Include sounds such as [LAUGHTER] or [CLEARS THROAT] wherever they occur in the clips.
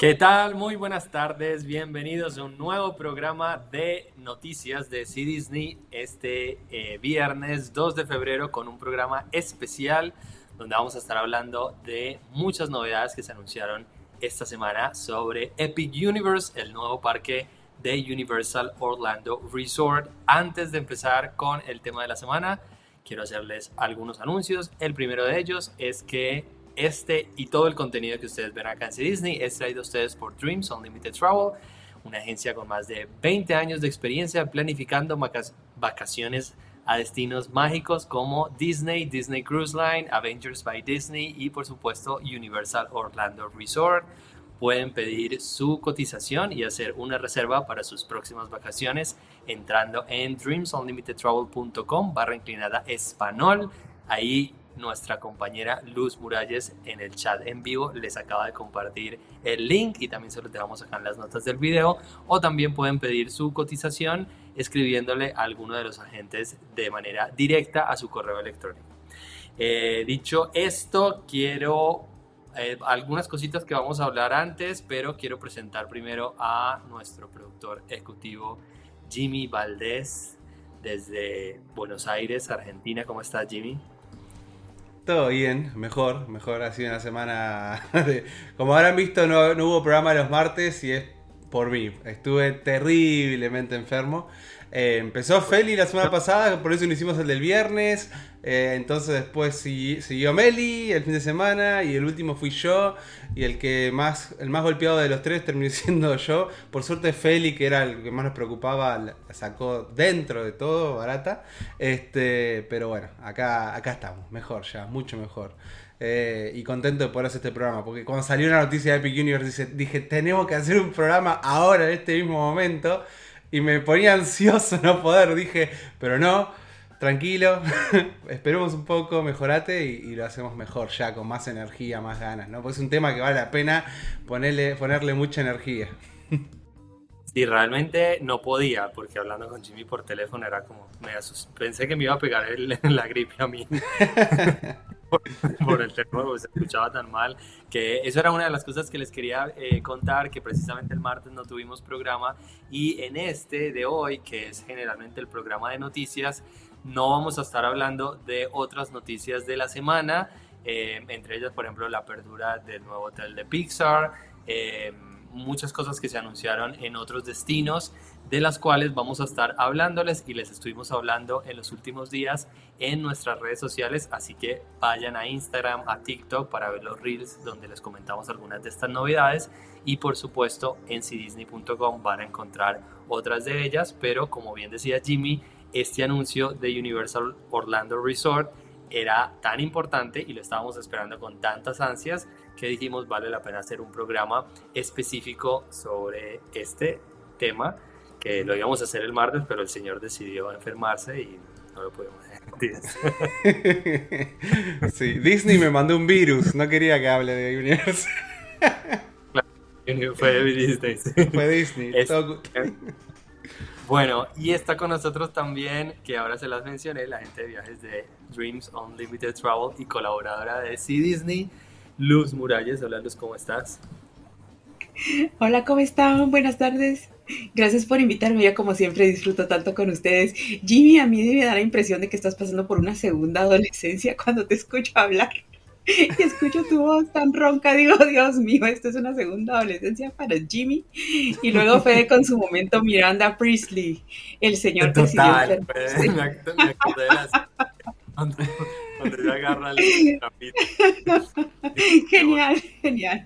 ¿Qué tal? Muy buenas tardes, bienvenidos a un nuevo programa de noticias de C Disney este eh, viernes 2 de febrero con un programa especial donde vamos a estar hablando de muchas novedades que se anunciaron esta semana sobre Epic Universe, el nuevo parque de Universal Orlando Resort. Antes de empezar con el tema de la semana, quiero hacerles algunos anuncios. El primero de ellos es que este y todo el contenido que ustedes ven acá en Disney es traído a ustedes por Dreams Unlimited Travel, una agencia con más de 20 años de experiencia planificando vacaciones a destinos mágicos como Disney, Disney Cruise Line, Avengers by Disney y por supuesto Universal Orlando Resort. Pueden pedir su cotización y hacer una reserva para sus próximas vacaciones entrando en dreamsunlimitedtravel.com barra inclinada español. Ahí nuestra compañera Luz Muralles en el chat en vivo les acaba de compartir el link y también se los dejamos acá en las notas del video o también pueden pedir su cotización escribiéndole a alguno de los agentes de manera directa a su correo electrónico. Eh, dicho esto, quiero eh, algunas cositas que vamos a hablar antes, pero quiero presentar primero a nuestro productor ejecutivo Jimmy Valdés desde Buenos Aires, Argentina. ¿Cómo estás, Jimmy? Todo bien, mejor, mejor. Ha sido una semana [LAUGHS] de... Como habrán visto, no, no hubo programa los martes y es por mí. Estuve terriblemente enfermo. Eh, empezó Feli la semana pasada, por eso no hicimos el del viernes. Eh, entonces después siguió Meli el fin de semana y el último fui yo. Y el que más, el más golpeado de los tres terminó [LAUGHS] siendo yo. Por suerte Feli, que era el que más nos preocupaba, sacó dentro de todo, barata. Este, pero bueno, acá, acá estamos, mejor ya, mucho mejor. Eh, y contento de poder hacer este programa. Porque cuando salió la noticia de Epic Universe, dije, tenemos que hacer un programa ahora, en este mismo momento. Y me ponía ansioso [LAUGHS] no poder. Dije, pero no, tranquilo, [LAUGHS] esperemos un poco, mejorate y, lo hacemos mejor ya, con más energía, más ganas, ¿no? Porque es un tema que vale la pena ponerle, ponerle mucha energía. [LAUGHS] Sí, realmente no podía, porque hablando con Jimmy por teléfono era como, me pensé que me iba a pegar [LAUGHS] la gripe a mí. por, el teléfono, se escuchaba tan mal, que eso era una de las cosas que les quería eh, contar, que precisamente el martes no tuvimos programa y en este de hoy, que es generalmente el programa de noticias, no vamos a estar hablando de otras noticias de la semana, eh, entre ellas, por ejemplo, la apertura del nuevo hotel de Pixar, eh, muchas cosas que se anunciaron en otros destinos de las cuales vamos a estar hablándoles y les estuvimos hablando en los últimos días en nuestras redes sociales, así que vayan a Instagram, a TikTok para ver los reels donde les comentamos algunas de estas novedades. Y por supuesto en cdisney.com van a encontrar otras de ellas, pero como bien decía Jimmy, este anuncio de Universal Orlando Resort era tan importante y lo estábamos esperando con tantas ansias que dijimos vale la pena hacer un programa específico sobre este tema que lo íbamos a hacer el martes, pero el señor decidió enfermarse y no lo pudimos hacer. [LAUGHS] sí, Disney me mandó un virus, no quería que hable de Universe. fue Disney. Fue Disney. Bueno, y está con nosotros también, que ahora se las mencioné, la gente de viajes de Dreams Unlimited Travel y colaboradora de C Disney, Luz Muralles. Hola Luz, ¿cómo estás? Hola, ¿cómo están? Buenas tardes. Gracias por invitarme. Yo como siempre disfruto tanto con ustedes. Jimmy, a mí me da la impresión de que estás pasando por una segunda adolescencia cuando te escucho hablar. Y [LAUGHS] escucho tu voz tan ronca, digo, [LAUGHS] Dios mío, esto es una segunda adolescencia para Jimmy. Y luego fue con su momento Miranda Priestley, el señor Total, [LAUGHS] cuando, agarra el Genial, genial.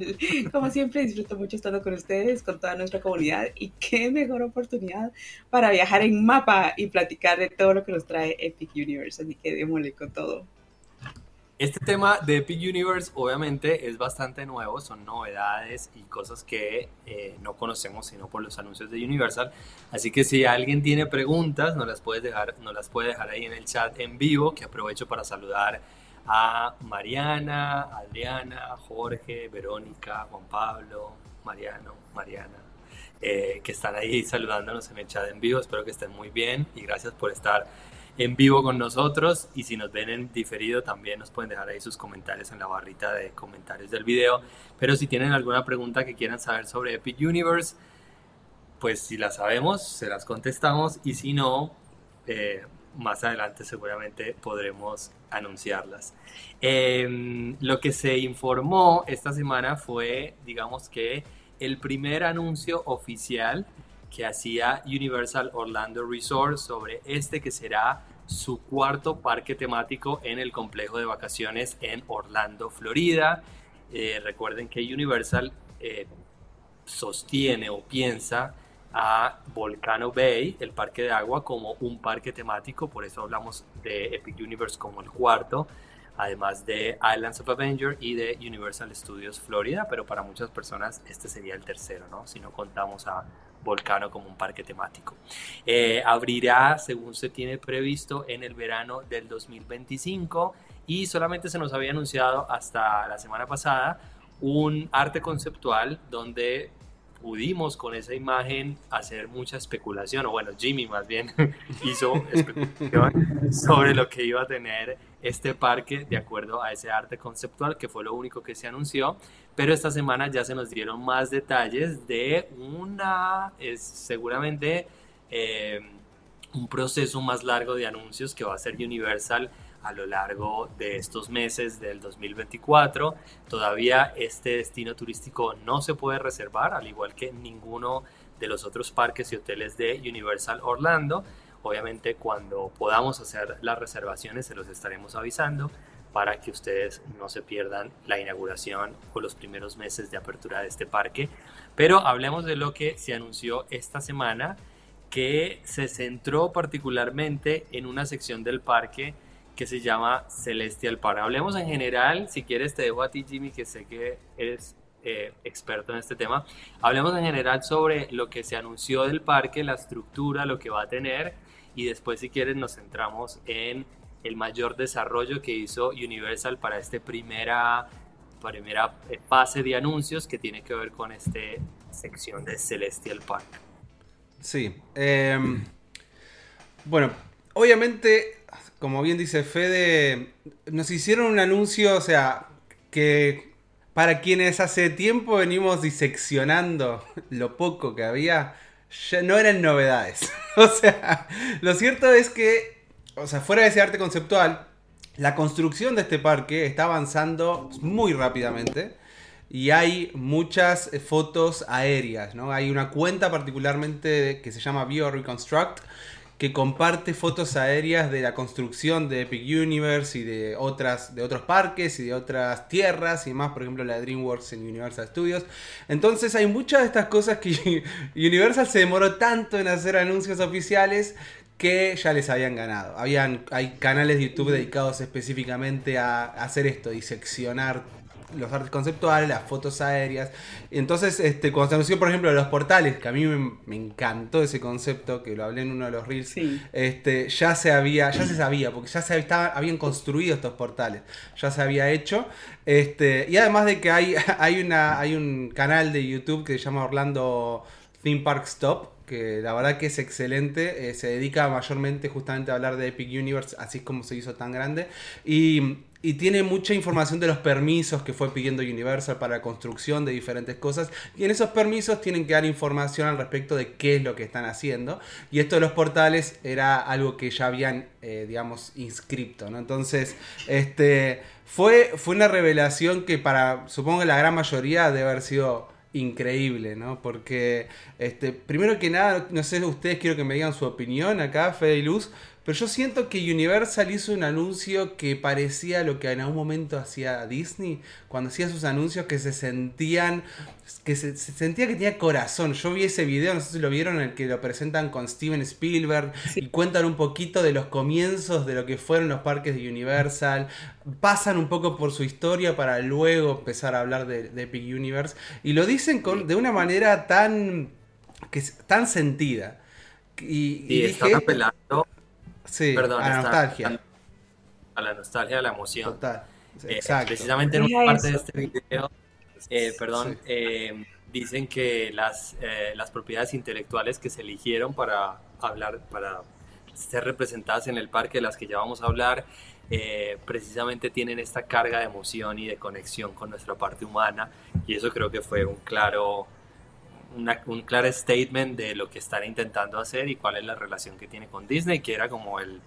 Como siempre, disfruto mucho estando con ustedes, con toda nuestra comunidad. Y qué mejor oportunidad para viajar en mapa y platicar de todo lo que nos trae Epic Universe. Así que démosle con todo. Este tema de Epic Universe obviamente es bastante nuevo, son novedades y cosas que eh, no conocemos sino por los anuncios de Universal. Así que si alguien tiene preguntas, nos las, puedes dejar, nos las puede dejar ahí en el chat en vivo, que aprovecho para saludar a Mariana, Adriana, Jorge, Verónica, Juan Pablo, Mariano, Mariana, eh, que están ahí saludándonos en el chat en vivo. Espero que estén muy bien y gracias por estar en vivo con nosotros y si nos ven en diferido también nos pueden dejar ahí sus comentarios en la barrita de comentarios del video. Pero si tienen alguna pregunta que quieran saber sobre Epic Universe, pues si la sabemos, se las contestamos y si no, eh, más adelante seguramente podremos anunciarlas. Em, lo que se informó esta semana fue, digamos que, el primer anuncio oficial que hacía Universal Orlando Resort sobre este que será su cuarto parque temático en el complejo de vacaciones en Orlando, Florida. Eh, recuerden que Universal eh, sostiene o piensa a Volcano Bay, el parque de agua, como un parque temático, por eso hablamos de Epic Universe como el cuarto, además de Islands of Avenger y de Universal Studios Florida, pero para muchas personas este sería el tercero, ¿no? Si no contamos a Volcano como un parque temático. Eh, abrirá, según se tiene previsto, en el verano del 2025 y solamente se nos había anunciado hasta la semana pasada un arte conceptual donde pudimos con esa imagen hacer mucha especulación, o bueno, Jimmy más bien [LAUGHS] hizo especulación [LAUGHS] sobre lo que iba a tener este parque de acuerdo a ese arte conceptual, que fue lo único que se anunció, pero esta semana ya se nos dieron más detalles de una, es seguramente eh, un proceso más largo de anuncios que va a ser Universal a lo largo de estos meses del 2024. Todavía este destino turístico no se puede reservar, al igual que ninguno de los otros parques y hoteles de Universal Orlando. Obviamente cuando podamos hacer las reservaciones se los estaremos avisando para que ustedes no se pierdan la inauguración o los primeros meses de apertura de este parque. Pero hablemos de lo que se anunció esta semana, que se centró particularmente en una sección del parque que se llama Celestial Park. Hablemos en general, si quieres te dejo a ti Jimmy, que sé que eres eh, experto en este tema. Hablemos en general sobre lo que se anunció del parque, la estructura, lo que va a tener y después si quieres nos centramos en el mayor desarrollo que hizo Universal para esta primera, primera eh, fase de anuncios que tiene que ver con esta sección de Celestial Park. Sí. Em, bueno, obviamente como bien dice Fede, nos hicieron un anuncio, o sea, que para quienes hace tiempo venimos diseccionando lo poco que había, ya no eran novedades. [LAUGHS] o sea, lo cierto es que, o sea, fuera de ese arte conceptual, la construcción de este parque está avanzando muy rápidamente y hay muchas fotos aéreas, ¿no? Hay una cuenta particularmente que se llama Bio Reconstruct que comparte fotos aéreas de la construcción de Epic Universe y de otras de otros parques y de otras tierras y más, por ejemplo la DreamWorks en Universal Studios. Entonces hay muchas de estas cosas que [LAUGHS] Universal se demoró tanto en hacer anuncios oficiales que ya les habían ganado. Habían, hay canales de YouTube dedicados específicamente a hacer esto, diseccionar los artes conceptuales, las fotos aéreas. Entonces, este, cuando se anunció, por ejemplo, los portales, que a mí me, encantó ese concepto, que lo hablé en uno de los reels, este, ya se había, ya se sabía, porque ya se estaba, habían construido estos portales, ya se había hecho. Este, y además de que hay, [LAUGHS] hay, una, hay un canal de YouTube que se llama Orlando Theme Park Stop, que la verdad que es excelente, eh, se dedica mayormente justamente a hablar de Epic Universe, así como se hizo tan grande, y y tiene mucha información de los permisos que fue pidiendo Universal para la construcción de diferentes cosas. Y en esos permisos tienen que dar información al respecto de qué es lo que están haciendo. Y esto de los portales era algo que ya habían, eh, digamos, inscripto. ¿no? Entonces, este, fue, fue una revelación que para, supongo que la gran mayoría debe haber sido increíble, ¿no? Porque, este, primero que nada, no sé, ustedes quiero que me digan su opinión acá, Fede y Luz, pero yo siento que Universal hizo un anuncio que parecía lo que en algún momento hacía Disney, cuando hacía sus anuncios que se sentían, que se, sentía que tenía corazón. Yo vi ese video, no sé si lo vieron, en el que lo presentan con Steven Spielberg y cuentan un poquito de los comienzos de lo que fueron los parques de Universal, pasan un poco por su historia para luego empezar a hablar de, Epic Universe y lo dicen con, de una manera tan, que, tan sentida. Y, y, están apelando Sí, a la nostalgia. A, la nostalgia, a la emoción. Total. Eh, Exacto. precisamente en una parte de este video, eh, perdón, eh, dicen que las, las propiedades intelectuales que se eligieron para hablar, para ser representadas en el parque, de las que ya vamos a hablar, eh, precisamente tienen esta carga de emoción y de conexión con nuestra parte humana y eso creo que fue un claro, un claro statement de lo que están intentando hacer y cuál es la relación que tiene con Disney, que era como el,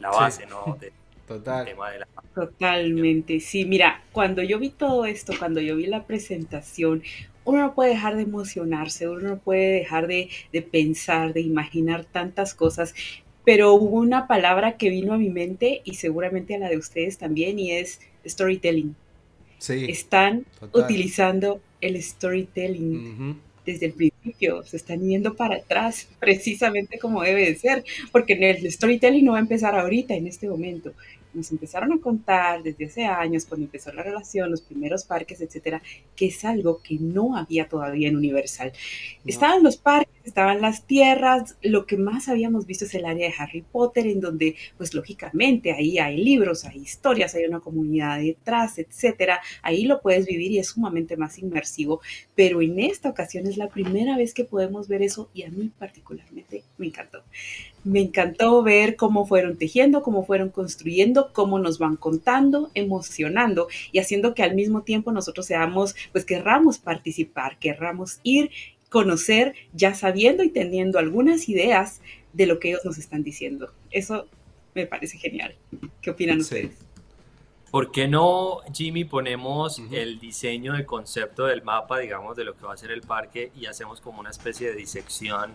la base, ¿no? [LAUGHS] Total. Tema de la... Totalmente, sí, mira, cuando yo vi todo esto, cuando yo vi la presentación, uno no puede dejar de emocionarse, uno no puede dejar de, de pensar, de imaginar tantas cosas, pero hubo una palabra que vino a mi mente y seguramente a la de ustedes también y es storytelling. Sí, Están utilizando el storytelling desde el principio, se están yendo para atrás, precisamente como debe de ser, porque el storytelling no va a empezar ahorita, en este momento nos empezaron a contar desde hace años, cuando empezó la relación, los primeros parques, etcétera, que es algo que no había todavía en Universal. Estaban los parques, estaban las tierras, lo que más habíamos visto es el área de Harry Potter, en donde, pues lógicamente, ahí hay libros, hay historias, hay una comunidad detrás, etcétera. Ahí lo puedes vivir y es sumamente más inmersivo, pero en esta ocasión es la primera vez que podemos ver eso y a mí particularmente me encantó. Me encantó ver cómo fueron tejiendo, cómo fueron construyendo, cómo nos van contando, emocionando y haciendo que al mismo tiempo nosotros seamos, pues querramos participar, querramos ir, conocer, ya sabiendo y teniendo algunas ideas de lo que ellos nos están diciendo. Eso me parece genial. ¿Qué opinan ustedes? ¿Por qué no, Jimmy, ponemos el diseño de concepto del mapa, digamos, de lo que va a ser el parque y hacemos como una especie de disección?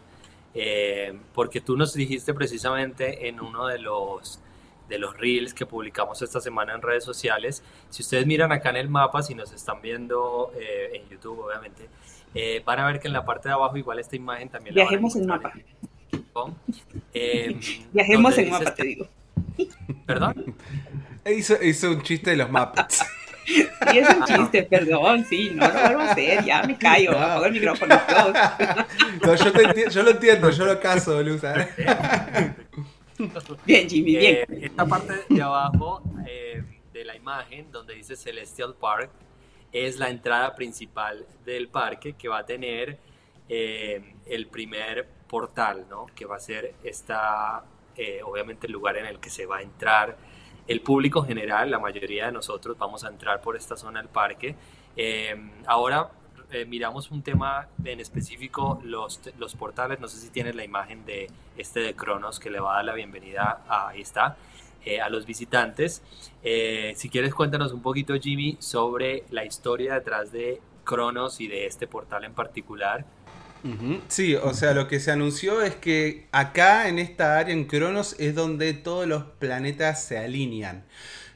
Eh, porque tú nos dijiste precisamente en uno de los, de los reels que publicamos esta semana en redes sociales, si ustedes miran acá en el mapa, si nos están viendo eh, en YouTube obviamente, eh, van a ver que en la parte de abajo igual esta imagen también... Viajemos en mapa. [LAUGHS] Viajemos en mapa, te digo. ¿Perdón? [LAUGHS] Hizo, hizo un chiste de los mapas. [LAUGHS] Y es un chiste, perdón, sí, no lo vuelvo a hacer, ya me callo, no. apago el micrófono. No, yo, te yo lo entiendo, yo lo caso, Luz. [LAUGHS] Bien, Jimmy, bien. Eh, esta parte de abajo eh, de la imagen, donde dice Celestial Park, es la entrada principal del parque que va a tener eh, el primer portal, ¿no? Que va a ser esta, obviamente, el lugar en el que se va a entrar el público general, la mayoría de nosotros vamos a entrar por esta zona del parque. Em, ahora eh, miramos un tema en específico, los, los portales, no sé si tienes la imagen de este de Cronos que le va a dar la bienvenida, a, ahí está, eh, a los visitantes. Eh, si quieres cuéntanos un poquito Jimmy sobre la historia detrás de Cronos y de este portal en particular Sí, o sea, lo que se anunció es que acá en esta área, en Cronos, es donde todos los planetas se alinean.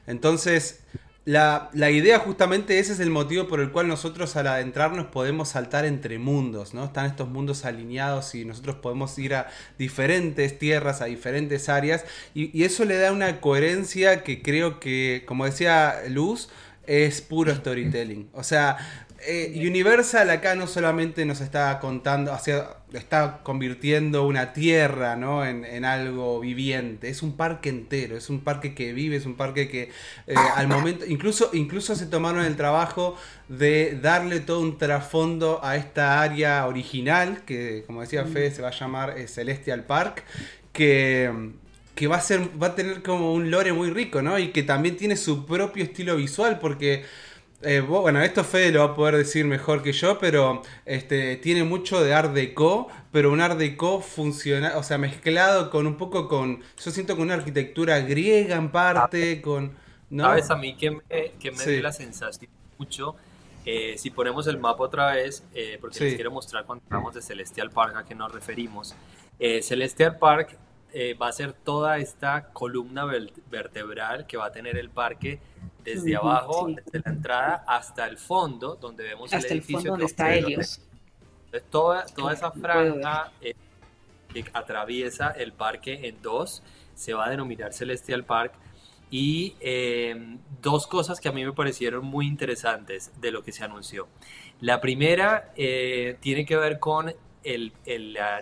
Entonces, la, idea justamente ese es el motivo por el cual nosotros al adentrarnos podemos saltar entre mundos, ¿no? Están estos mundos alineados y nosotros podemos ir a diferentes tierras, a diferentes áreas y, y eso le da una coherencia que creo que, como decía Luz, es puro storytelling. O sea, eh, Universal acá no solamente nos está contando, o está convirtiendo una tierra ¿no? en, algo viviente, es un parque entero, es un parque que vive, es un parque que eh, al momento, incluso, incluso se tomaron el trabajo de darle todo un trasfondo a esta área original, que como decía Fede se va a llamar eh, Celestial Park, que que va a ser va a tener como un lore muy rico, ¿no? Y que también tiene su propio estilo visual porque eh, bueno, esto Fede lo va a poder decir mejor que yo, pero este, tiene mucho de Art Deco, pero un Art Deco funciona, o sea, mezclado con un poco con, yo siento con una arquitectura griega en parte, con... ¿no? ¿Sabes a mí que me, que me dio la sensación mucho? Eh, si ponemos el mapa otra vez, eh, porque les quiero mostrar cuando hablamos de Celestial Park a qué nos referimos. Celestial Park va a ser toda esta columna vertebral que va a tener el parque desde abajo, desde la entrada hasta el fondo, donde vemos el edificio. donde está Helios. toda, toda esa franja eh, que atraviesa el parque en dos se va a denominar Celestial Park. Y eh, dos cosas que a mí me parecieron muy interesantes de lo que se anunció. La primera eh, tiene que ver con el,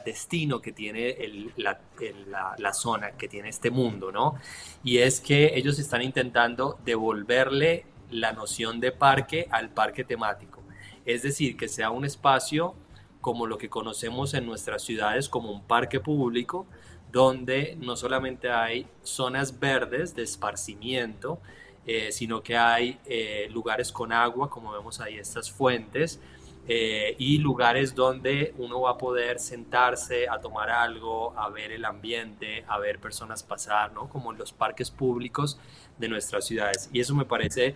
destino que tiene la, zona, que tiene este mundo, ¿no? Y es que ellos están intentando devolverle la noción de parque al parque temático. Es decir, que sea un espacio como lo que conocemos en nuestras ciudades como un parque público, donde no solamente hay zonas verdes de esparcimiento, eh, sino que hay eh, lugares con agua, como vemos ahí estas fuentes, eh, y lugares donde uno va a poder sentarse a tomar algo, a ver el ambiente, a ver personas pasar, ¿no? Como en los parques públicos de nuestras ciudades. Y eso me parece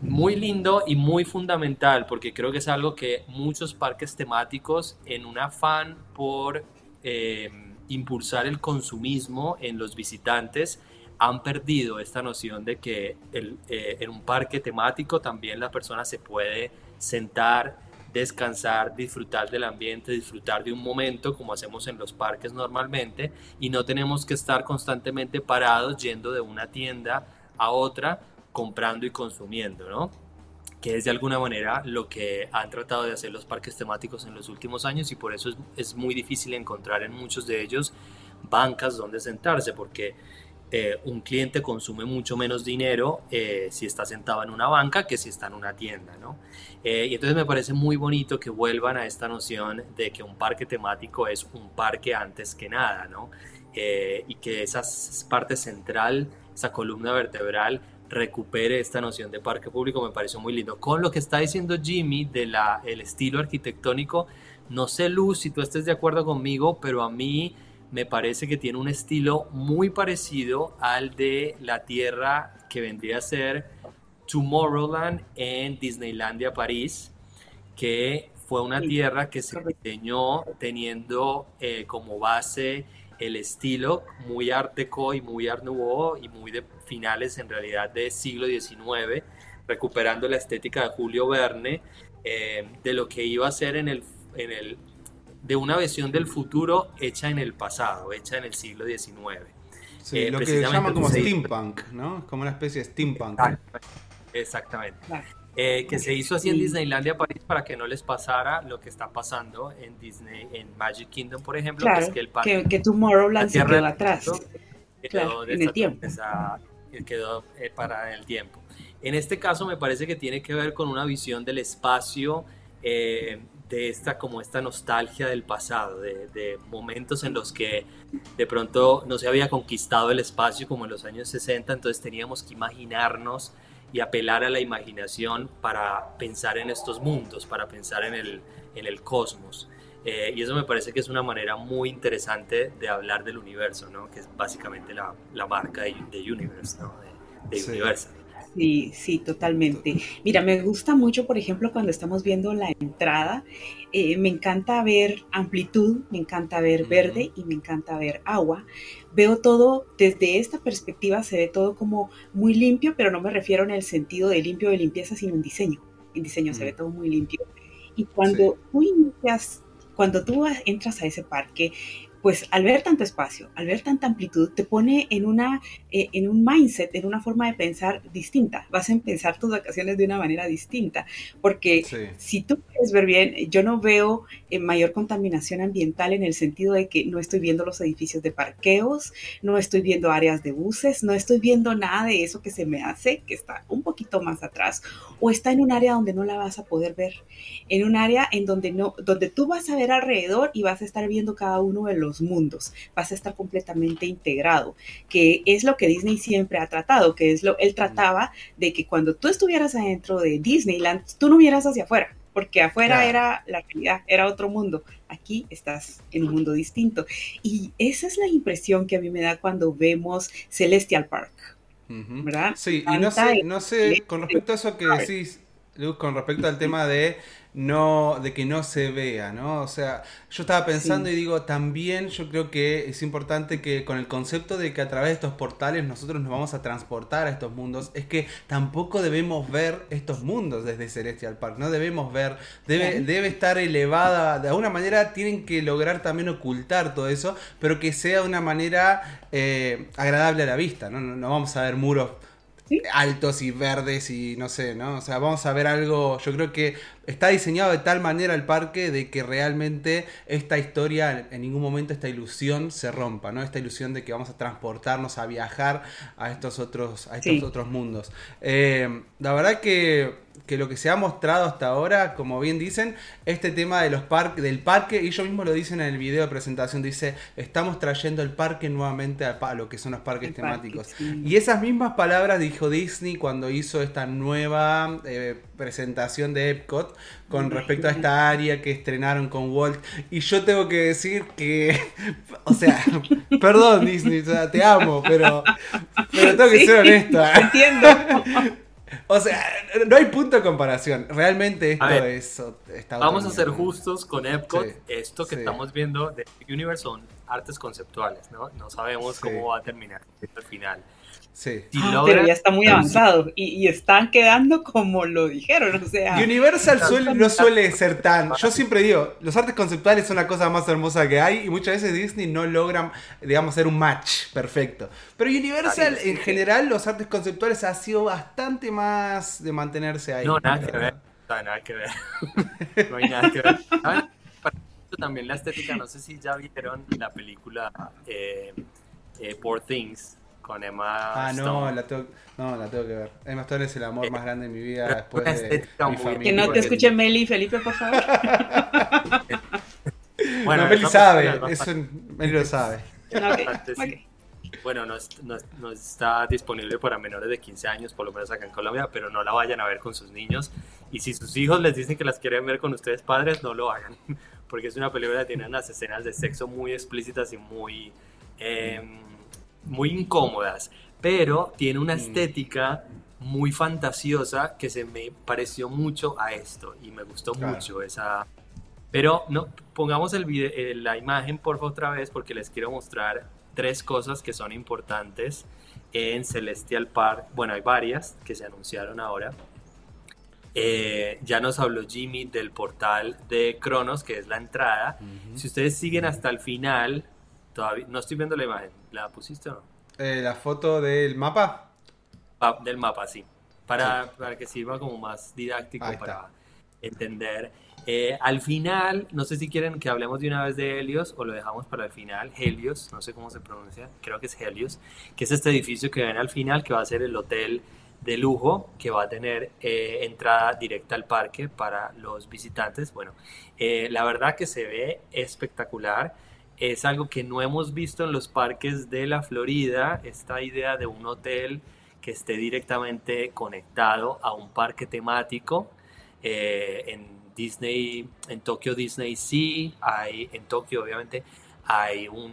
muy lindo y muy fundamental porque creo que es algo que muchos parques temáticos en un afán por impulsar el consumismo en los visitantes han perdido esta noción de que eh, en un parque temático también la persona se puede sentar, descansar, disfrutar del ambiente, disfrutar de un momento como hacemos en los parques normalmente y no tenemos que estar constantemente parados yendo de una tienda a otra comprando y consumiendo, ¿no? que es de alguna manera lo que han tratado de hacer los parques temáticos en los últimos años y por eso es, es muy difícil encontrar en muchos de ellos bancas donde sentarse, porque eh, un cliente consume mucho menos dinero eh, si está sentado en una banca que si está en una tienda, ¿no? Eh, y entonces me parece muy bonito que vuelvan a esta noción de que un parque temático es un parque antes que nada, ¿no? y que esa parte central, esa columna vertebral, recupere esta noción de parque público, me pareció muy lindo. Con lo que está diciendo Jimmy del el estilo arquitectónico, no sé, Luz, si tú estés de acuerdo conmigo, pero a mí me parece que tiene un estilo muy parecido al de la tierra que vendría a ser Tomorrowland en Disneylandia París, que fue una tierra que se diseñó teniendo eh, como base el estilo muy art deco y muy art nouveau y muy de finales en realidad del siglo XIX, recuperando la estética de Julio Verne, eh, de lo que iba a ser en el, en el de una visión del futuro hecha en el pasado, hecha en el siglo XIX. Sí, eh, lo que se llama como steampunk, ¿no? Como una especie de steampunk. Exactamente. Eh, que se hizo así en Disneylandia París para que no les pasara lo que está pasando en Disney, en Magic Kingdom, por ejemplo, que es que el parque, que, Tomorrowland se quedó atrás. Quedó en el tiempo. quedó eh, para el tiempo. En este caso me parece que tiene que ver con una visión del espacio eh, de esta como esta nostalgia del pasado, de, momentos en los que de pronto no se había conquistado el espacio como en los años 60, entonces teníamos que imaginarnos y apelar a la imaginación para pensar en estos mundos, para pensar en el, en el cosmos. Eh, y eso me parece que es una manera muy interesante de hablar del universo, ¿no? que es básicamente la, la marca de, Universe, ¿no? de, de Universal. Sí, sí, totalmente. Mira, me gusta mucho, por ejemplo, cuando estamos viendo la entrada, eh, me encanta ver amplitud, me encanta ver verde y me encanta ver agua. Veo todo desde esta perspectiva, se ve todo como muy limpio, pero no me refiero en el sentido de limpio de limpieza, sino en diseño. En diseño se ve todo muy limpio. Y cuando tú inicias, cuando tú entras a ese parque, pues al ver tanto espacio, al ver tanta amplitud, te pone en, una, eh, en un mindset, en una forma de pensar distinta. Vas a pensar tus vacaciones de una manera distinta, porque si tú quieres ver bien, yo no veo eh, mayor contaminación ambiental en el sentido de que no estoy viendo los edificios de parqueos, no estoy viendo áreas de buses, no estoy viendo nada de eso que se me hace, que está un poquito más atrás, o está en un área donde no la vas a poder ver, en un área en donde, no, donde tú vas a ver alrededor y vas a estar viendo cada uno de los mundos, vas a estar completamente integrado, que es lo que Disney siempre ha tratado, que es lo, él trataba de que cuando tú estuvieras adentro de Disneyland, tú no vieras hacia afuera, porque afuera era la realidad, era otro mundo. Aquí estás en un mundo distinto. Y esa es la impresión que a mí me da cuando vemos Celestial Park. ¿Verdad? Sí, y no sé, no sé, con respecto a eso que decís, Luz, con respecto al tema de no, de que no se vea, ¿no? O sea, yo estaba pensando y digo, también yo creo que es importante que con el concepto de que a través de estos portales nosotros nos vamos a transportar a estos mundos, es que tampoco debemos ver estos mundos desde Celestial Park, no debemos ver, debe, debe estar elevada, de alguna manera tienen que lograr también ocultar todo eso, pero que sea de una manera eh, agradable a la vista, ¿no? No, vamos a ver muros altos y verdes y no sé, ¿no? O sea, vamos a ver algo, yo creo que está diseñado de tal manera el parque de que realmente esta historia, en ningún momento esta ilusión se rompa, ¿no? Esta ilusión de que vamos a transportarnos, a viajar a estos otros, a estos otros mundos. Eh, la verdad que que lo que se ha mostrado hasta ahora, como bien dicen, este tema de los parques, del parque, ellos mismos lo dicen en el video de presentación, dice, estamos trayendo el parque nuevamente a, lo que son los parques temáticos. Y esas mismas palabras dijo Disney cuando hizo esta nueva eh, presentación de Epcot con respecto a esta área que estrenaron con Walt. Y yo tengo que decir que, o sea, [LAUGHS] perdón Disney, te amo, pero, pero tengo que ser honesto. ¿eh? Entiendo. [LAUGHS] O sea, no hay punto de comparación. Realmente esto es. Está vamos a ser justos con Epcot. esto que estamos viendo de Universe son artes conceptuales, ¿no? No sabemos cómo va a terminar al final. Sí. Ah, pero ya está muy avanzado y, están quedando como lo dijeron, o sea. Universal no suele ser tan. Yo siempre digo, los artes conceptuales son la cosa más hermosa que hay y muchas veces Disney no logran, digamos, ser un match perfecto. Pero Universal en general, los artes conceptuales ha sido bastante más de mantenerse ahí. No, nada que ver. nada que ver. [LAUGHS] no hay nada que ver. También la estética, no sé si ya vieron la película eh, eh, Poor Things con Emma Ah, no, la tengo, no, la tengo que ver. Emma Stone es el amor eh, más grande de mi vida después de mi familia. Que no te escuche Meli y Felipe, por favor. [LAUGHS] bueno, no, Meli sabe, eso Meli lo sabe. Bueno, no, no, está disponible para menores de 15 años, por lo menos acá en Colombia, pero no la vayan a ver con sus niños. Y si sus hijos les dicen que las quieren ver con ustedes padres, no lo hagan, [LAUGHS] porque es una película que tiene unas escenas de sexo muy explícitas y muy... Eh, muy incómodas, pero tiene una mm. estética muy fantasiosa que se me pareció mucho a esto y me gustó mucho esa... Pero no, pongamos el eh, la imagen por otra vez porque les quiero mostrar tres cosas que son importantes en Celestial Park. Bueno, hay varias que se anunciaron ahora. Eh, ya nos habló Jimmy del portal de Cronos, que es la entrada. Si ustedes siguen hasta el final, todavía no estoy viendo la imagen. ¿La pusiste o no? Eh, la foto del mapa. Ah, del mapa, sí. Para, para, que sirva como más didáctico para entender. Eh, al final, no sé si quieren que hablemos de una vez de Helios o lo dejamos para el final. Helios, no sé cómo se pronuncia, creo que es Helios, que es este edificio que ven al final, que va a ser el hotel de lujo que va a tener eh, entrada directa al parque para los visitantes. Bueno, la verdad que se ve espectacular es algo que no hemos visto en los parques de la Florida, esta idea de un hotel que esté directamente conectado a un parque temático. Eh, en Disney, en Tokio Disney sí, hay, en Tokio obviamente hay un,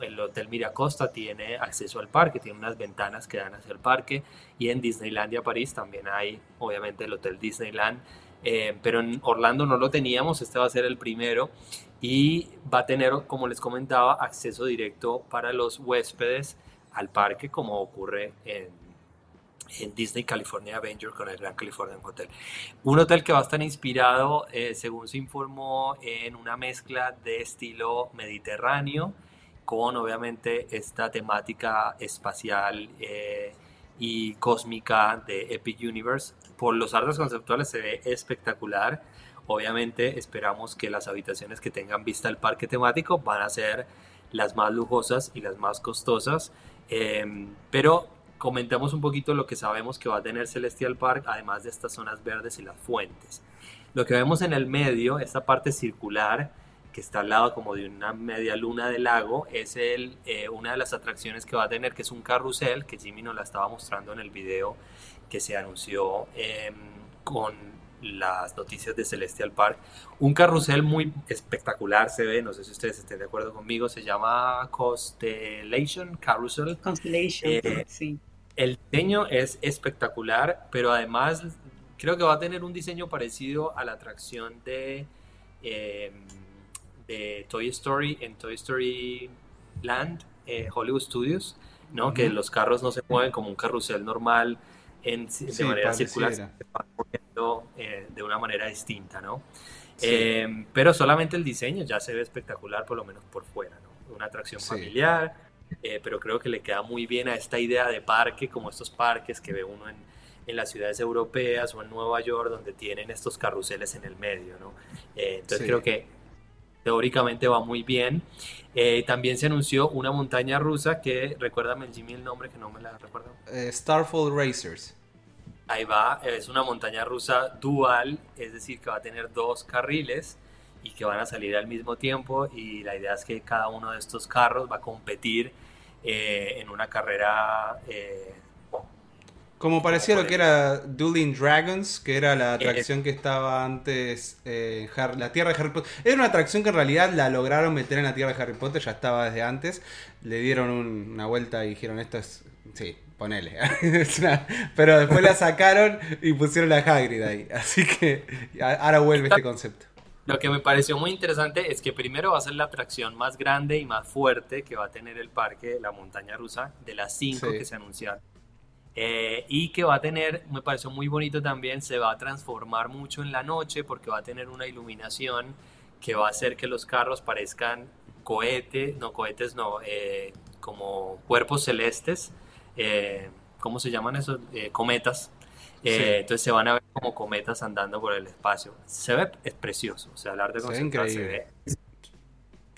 el Hotel Miracosta tiene acceso al parque, tiene unas ventanas que dan hacia el parque y en Disneylandia París también hay obviamente el Hotel Disneyland, eh, pero en Orlando no lo teníamos, este va a ser el primero y va a tener, como les comentaba, acceso directo para los huéspedes al parque, como ocurre en, en Disney California Avenger con el Grand Californian Hotel. Un hotel que va a estar inspirado, eh, según se informó, en una mezcla de estilo mediterráneo, con obviamente esta temática espacial eh, y cósmica de Epic Universe. Por los artes conceptuales se ve espectacular Obviamente esperamos que las habitaciones que tengan vista al parque temático van a ser las más lujosas y las más costosas, em, pero comentamos un poquito lo que sabemos que va a tener Celestial Park, además de estas zonas verdes y las fuentes. Lo que vemos en el medio, esta parte circular, que está al lado como de una media luna del lago, es el, eh, una de las atracciones que va a tener, que es un carrusel, que Jimmy nos la estaba mostrando en el video que se anunció em, con las noticias de Celestial Park. Un carrusel muy espectacular se ve, no sé si ustedes estén de acuerdo conmigo, se llama Constellation Carousel. Constellation, eh, sí. El diseño es espectacular, pero además creo que va a tener un diseño parecido a la atracción de, em, de Toy Story en Toy Story Land, eh, Hollywood Studios, ¿no? Que los carros no se mueven como un carrusel normal en, de manera circular, se eh, de una manera distinta, ¿no? Eh, pero solamente el diseño ya se ve espectacular, por lo menos por fuera, ¿no? Una atracción familiar, eh, pero creo que le queda muy bien a esta idea de parque, como estos parques que ve uno en, en las ciudades europeas o en Nueva York donde tienen estos carruseles en el medio, ¿no? Eh, entonces creo que teóricamente va muy bien. Eh, también se anunció una montaña rusa que, recuérdame el Jimmy el nombre que no me la recuerdo. Eh, Starfall Racers. Ahí va, es una montaña rusa dual, es decir, que va a tener dos carriles y que van a salir al mismo tiempo y la idea es que cada uno de estos carros va a competir eh, en una carrera como parecía lo que era Dueling Dragons, que era la atracción que estaba antes en la Tierra de Harry Potter. Era una atracción que en realidad la lograron meter en la Tierra de Harry Potter, ya estaba desde antes. Le dieron una vuelta y dijeron, esto es... Sí, ponele. [LAUGHS] Pero después la sacaron y pusieron la Hagrid ahí. Así que ahora vuelve este concepto. Lo que me pareció muy interesante es que primero va a ser la atracción más grande y más fuerte que va a tener el parque, la montaña rusa, de las cinco que se anunciaron. Eh, y que va a tener, me pareció muy bonito también, se va a transformar mucho en la noche porque va a tener una iluminación que va a hacer que los carros parezcan cohetes, no cohetes, no, eh, como cuerpos celestes, eh, ¿cómo se llaman esos? cometas. Entonces se van a ver como cometas andando por el espacio. Se ve, es precioso, o sea, el arte conceptual se ve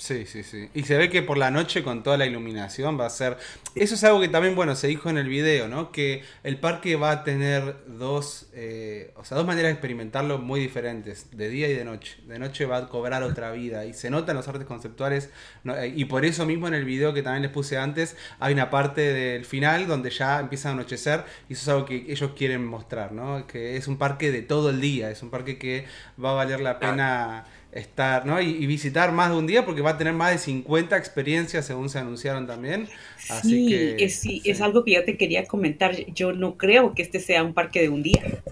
Sí, sí, sí. Y se ve que por la noche con toda la iluminación va a ser... Eso es algo que también, bueno, se dijo en el video, ¿no? Que el parque va a tener dos, eh, o sea, dos maneras de experimentarlo muy diferentes, de día y de noche. De noche va a cobrar otra vida y se nota en los artes conceptuales eh, y por eso mismo en el video que también les puse antes hay una parte del final donde ya empieza a anochecer y eso es algo que ellos quieren mostrar, ¿no? Que es un parque de todo el día, es un parque que va a valer la pena estar, ¿no? Y, visitar más de un día porque va a tener más de 50 experiencias según se anunciaron también. Así sí, que, es, sí, es algo que yo te quería comentar. Yo no creo que este sea un parque de un día.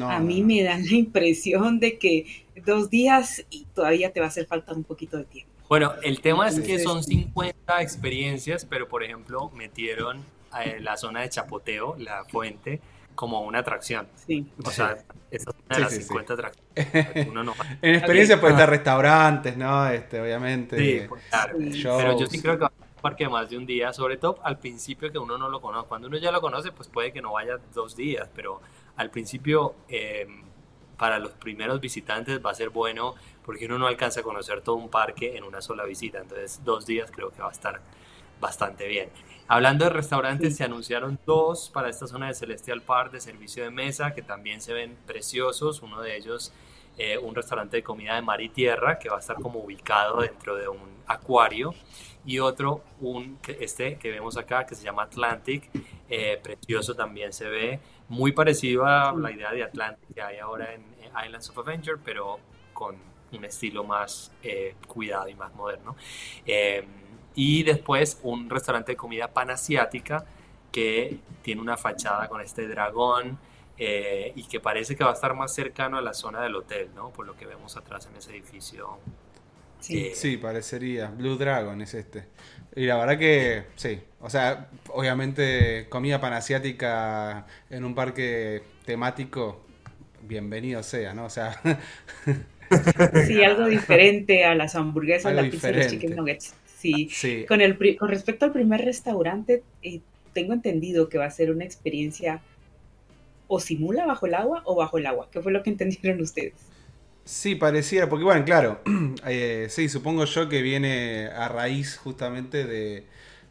a mí me da [LAUGHS] la impresión de que dos días y todavía te va a hacer falta un poquito de tiempo. Bueno, el tema es que son 50 experiencias, pero por ejemplo metieron eh, la zona de chapoteo, la fuente, como una atracción. Sí. O sea, esa es una de las 50 [LAUGHS] atracciones. Uno en experiencia puede estar restaurantes, ¿no? Este, obviamente. Sí, pues, claro. Pero yo sí creo que va a ser un parque más de un día, sobre todo al principio que uno no lo conoce. Cuando uno ya lo conoce, pues puede que no vaya dos días, pero al principio, eh, para los primeros visitantes va a ser bueno porque uno no alcanza a conocer todo un parque en una sola visita. Entonces, dos días creo que va a estar bastante bien. Hablando de restaurantes, se anunciaron dos para esta zona de Celestial Park de servicio de mesa que también se ven preciosos. Uno de ellos, eh, un restaurante de comida de mar y tierra que va a estar como ubicado dentro de un acuario. Y otro, un, este que vemos acá, que se llama Atlantic, eh, precioso también se ve, muy parecido a la idea de Atlantic que hay ahora en Islands of Adventure, pero con un estilo más eh, cuidado y más moderno. Y después un restaurante de comida panasiática que tiene una fachada con este dragón eh, y que parece que va a estar más cercano a la zona del hotel, ¿no? Por lo que vemos atrás en ese edificio. Sí, eh, sí parecería. Blue Dragon es este. Y la verdad que sí. O sea, obviamente comida panasiática en un parque temático, bienvenido sea, ¿no? O sea... [LAUGHS] sí, algo diferente a las hamburguesas, la pizza y los chicken nuggets. Sí. Con, el, con respecto al primer restaurante, eh, tengo entendido que va a ser una experiencia o simula bajo el agua o bajo el agua. ¿Qué fue lo que entendieron ustedes? Sí, pareciera, porque bueno, claro, [CLEARS THROAT] eh, sí, supongo yo que viene a raíz justamente de...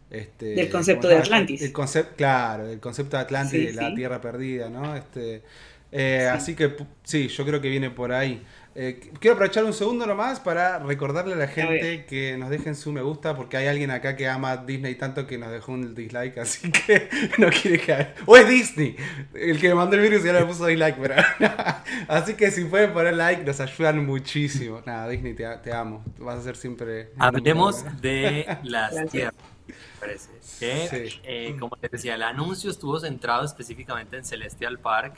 Este, del concepto de Atlantis. El concepto, claro, el concepto de Atlantis, de la Tierra Perdida, ¿no? Este, eh, Así que sí, yo creo que viene por ahí. Eh, quiero aprovechar un segundo nomás para recordarle a la gente que nos dejen su me gusta, porque hay alguien acá que ama Disney tanto que nos dejó un dislike, [LAUGHS] así que no quiere que... O es Disney, el que me mandó el virus ya le puso dislike, pero... [LAUGHS] así que si pueden poner like nos ayudan muchísimo. Nada, Disney, te, amo, vas a ser siempre... Hablemos de [LAUGHS] las tierras. Parece. Eh, como les decía, el anuncio estuvo centrado específicamente en Celestial Park,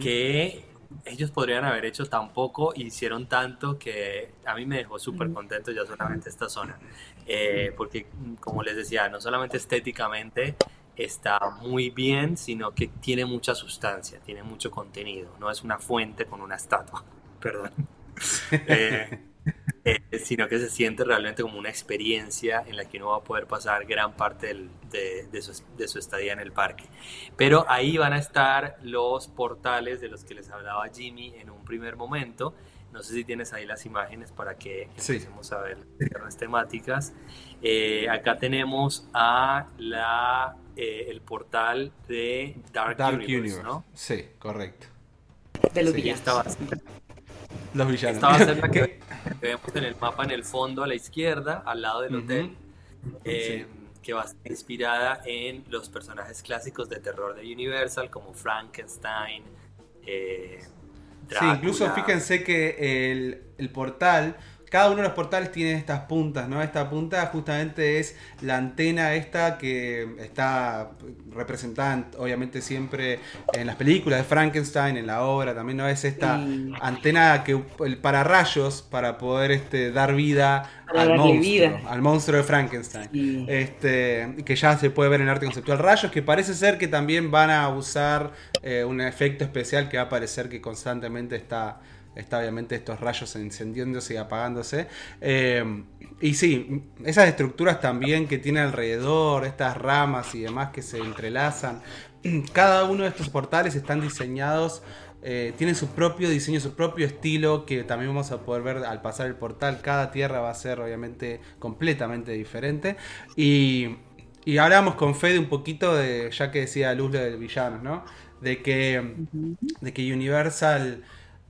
que ellos podrían haber hecho tan poco y hicieron tanto que a mí me dejó súper contento ya solamente esta zona. Eh, porque, como les decía, no solamente estéticamente está muy bien, sino que tiene mucha sustancia, tiene mucho contenido. No es una fuente con una estatua. [LAUGHS] Perdón. [LAUGHS] Eh, eh, sino que se siente realmente como una experiencia en la que uno va a poder pasar gran parte de, su, estadía en el parque. Pero ahí van a estar los portales de los que les hablaba Jimmy en un primer momento. No sé si tienes ahí las imágenes para que empecemos a ver las temáticas. Eh, acá tenemos a la, eh, el portal de Dark, Universe, ¿no? Sí, correcto. De los sí, los villanos. Esta va a ser la [LAUGHS] que vemos en el mapa en el fondo a la izquierda, al lado del hotel. Eh, que va a estar inspirada en los personajes clásicos de terror de Universal, como Frankenstein. Eh, sí, incluso fíjense que el, el portal cada uno de los portales tiene estas puntas, ¿no? Esta punta justamente es la antena esta que está representada obviamente siempre en las películas de Frankenstein, en la obra también, ¿no? Es esta antena que el rayos para poder este, dar vida al monstruo, al monstruo de Frankenstein. Este, que ya se puede ver en el arte conceptual. Rayos que parece ser que también van a usar eh, un efecto especial que va a parecer que constantemente está está obviamente estos rayos encendiéndose y apagándose. Eh, y sí, esas estructuras también que tiene alrededor, estas ramas y demás que se entrelazan, cada uno de estos portales están diseñados, eh, tienen su propio diseño, su propio estilo, que también vamos a poder ver al pasar el portal. Cada tierra va a ser obviamente completamente diferente. Y, y hablamos con Fede un poquito de, ya que decía Luz de villanos, ¿no? De que, de que Universal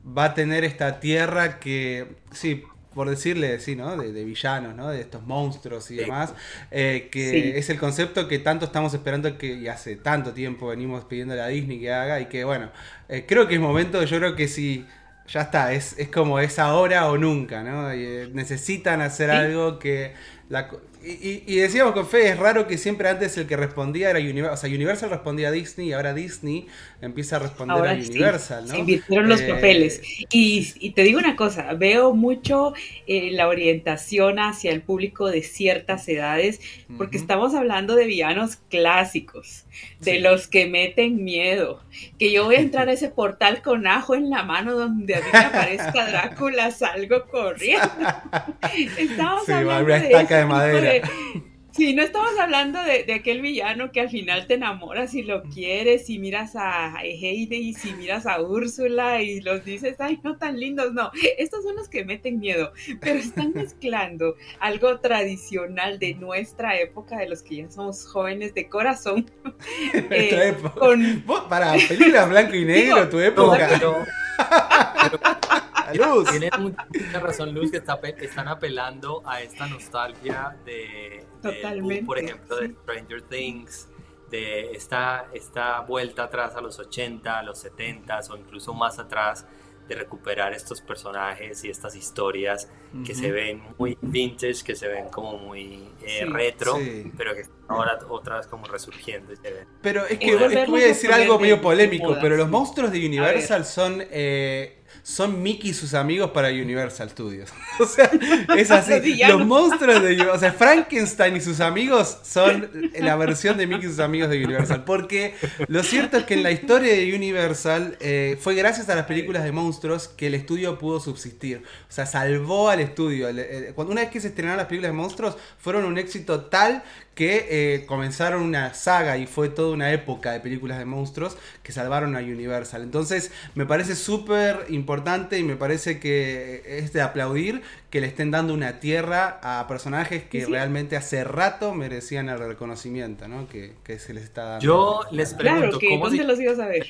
va a tener esta tierra que, sí, por decirle, sí, ¿no? De, villanos, ¿no? De estos monstruos y demás, eh, que es el concepto que tanto estamos esperando que y hace tanto tiempo venimos pidiendo a Disney que haga y que, bueno, eh, creo que es momento, yo creo que sí, ya está, es, es como es ahora o nunca, ¿no? Eh, necesitan hacer algo que... La, y, decíamos con Fe, es raro que siempre antes el que respondía era Universal. O sea, Universal respondía a Disney y ahora Disney empieza a responder a Universal, ¿no? Se invirtieron los eh, papeles. Y, te digo una cosa, veo mucho eh, la orientación hacia el público de ciertas edades, porque estamos hablando de villanos clásicos, de los que meten miedo. Que yo voy a entrar a ese portal con ajo en la mano donde a mí me aparezca [LAUGHS] Drácula, salgo corriendo. [LAUGHS] estamos hablando de estaca de madera. Sí, no estamos hablando de, aquel villano que al final te enamoras y lo quieres y miras a Heide y si miras a Úrsula y los dices, ay, no tan lindos, no, estos son los que meten miedo, pero están [LAUGHS] mezclando algo tradicional de nuestra época, de los que ya somos jóvenes de corazón. [LAUGHS] eh, con... Para películas blanco y [LAUGHS] negro, tu época. Luz. Tiene mucha razón, Luz, que están apelando a esta nostalgia de, por ejemplo, de Stranger Things, de esta, esta vuelta atrás a los 80, a los 70 o incluso más atrás de recuperar estos personajes y estas historias que se ven muy vintage, que se ven como muy eh, retro, pero que ahora otra vez como resurgiendo. Pero es que, voy a decir algo medio polémico, pero los monstruos de Universal son... Eh, son Mickey y sus amigos para Universal Studios. [LAUGHS] o sea, es así. [LAUGHS] Los monstruos de O sea, Frankenstein y sus amigos son la versión de Mickey y sus amigos de Universal. Porque lo cierto es que en la historia de Universal eh, fue gracias a las películas de monstruos que el estudio pudo subsistir. O sea, salvó al estudio. Cuando una vez que se estrenaron las películas de monstruos, fueron un éxito tal que eh, comenzaron una saga y fue toda una época de películas de monstruos que salvaron a Universal. Entonces me parece súper importante y me parece que es de aplaudir que le estén dando una tierra a personajes que realmente hace rato merecían el reconocimiento ¿no? que, se les está dando. Yo les pregunto, ¿cómo se los ibas a ver?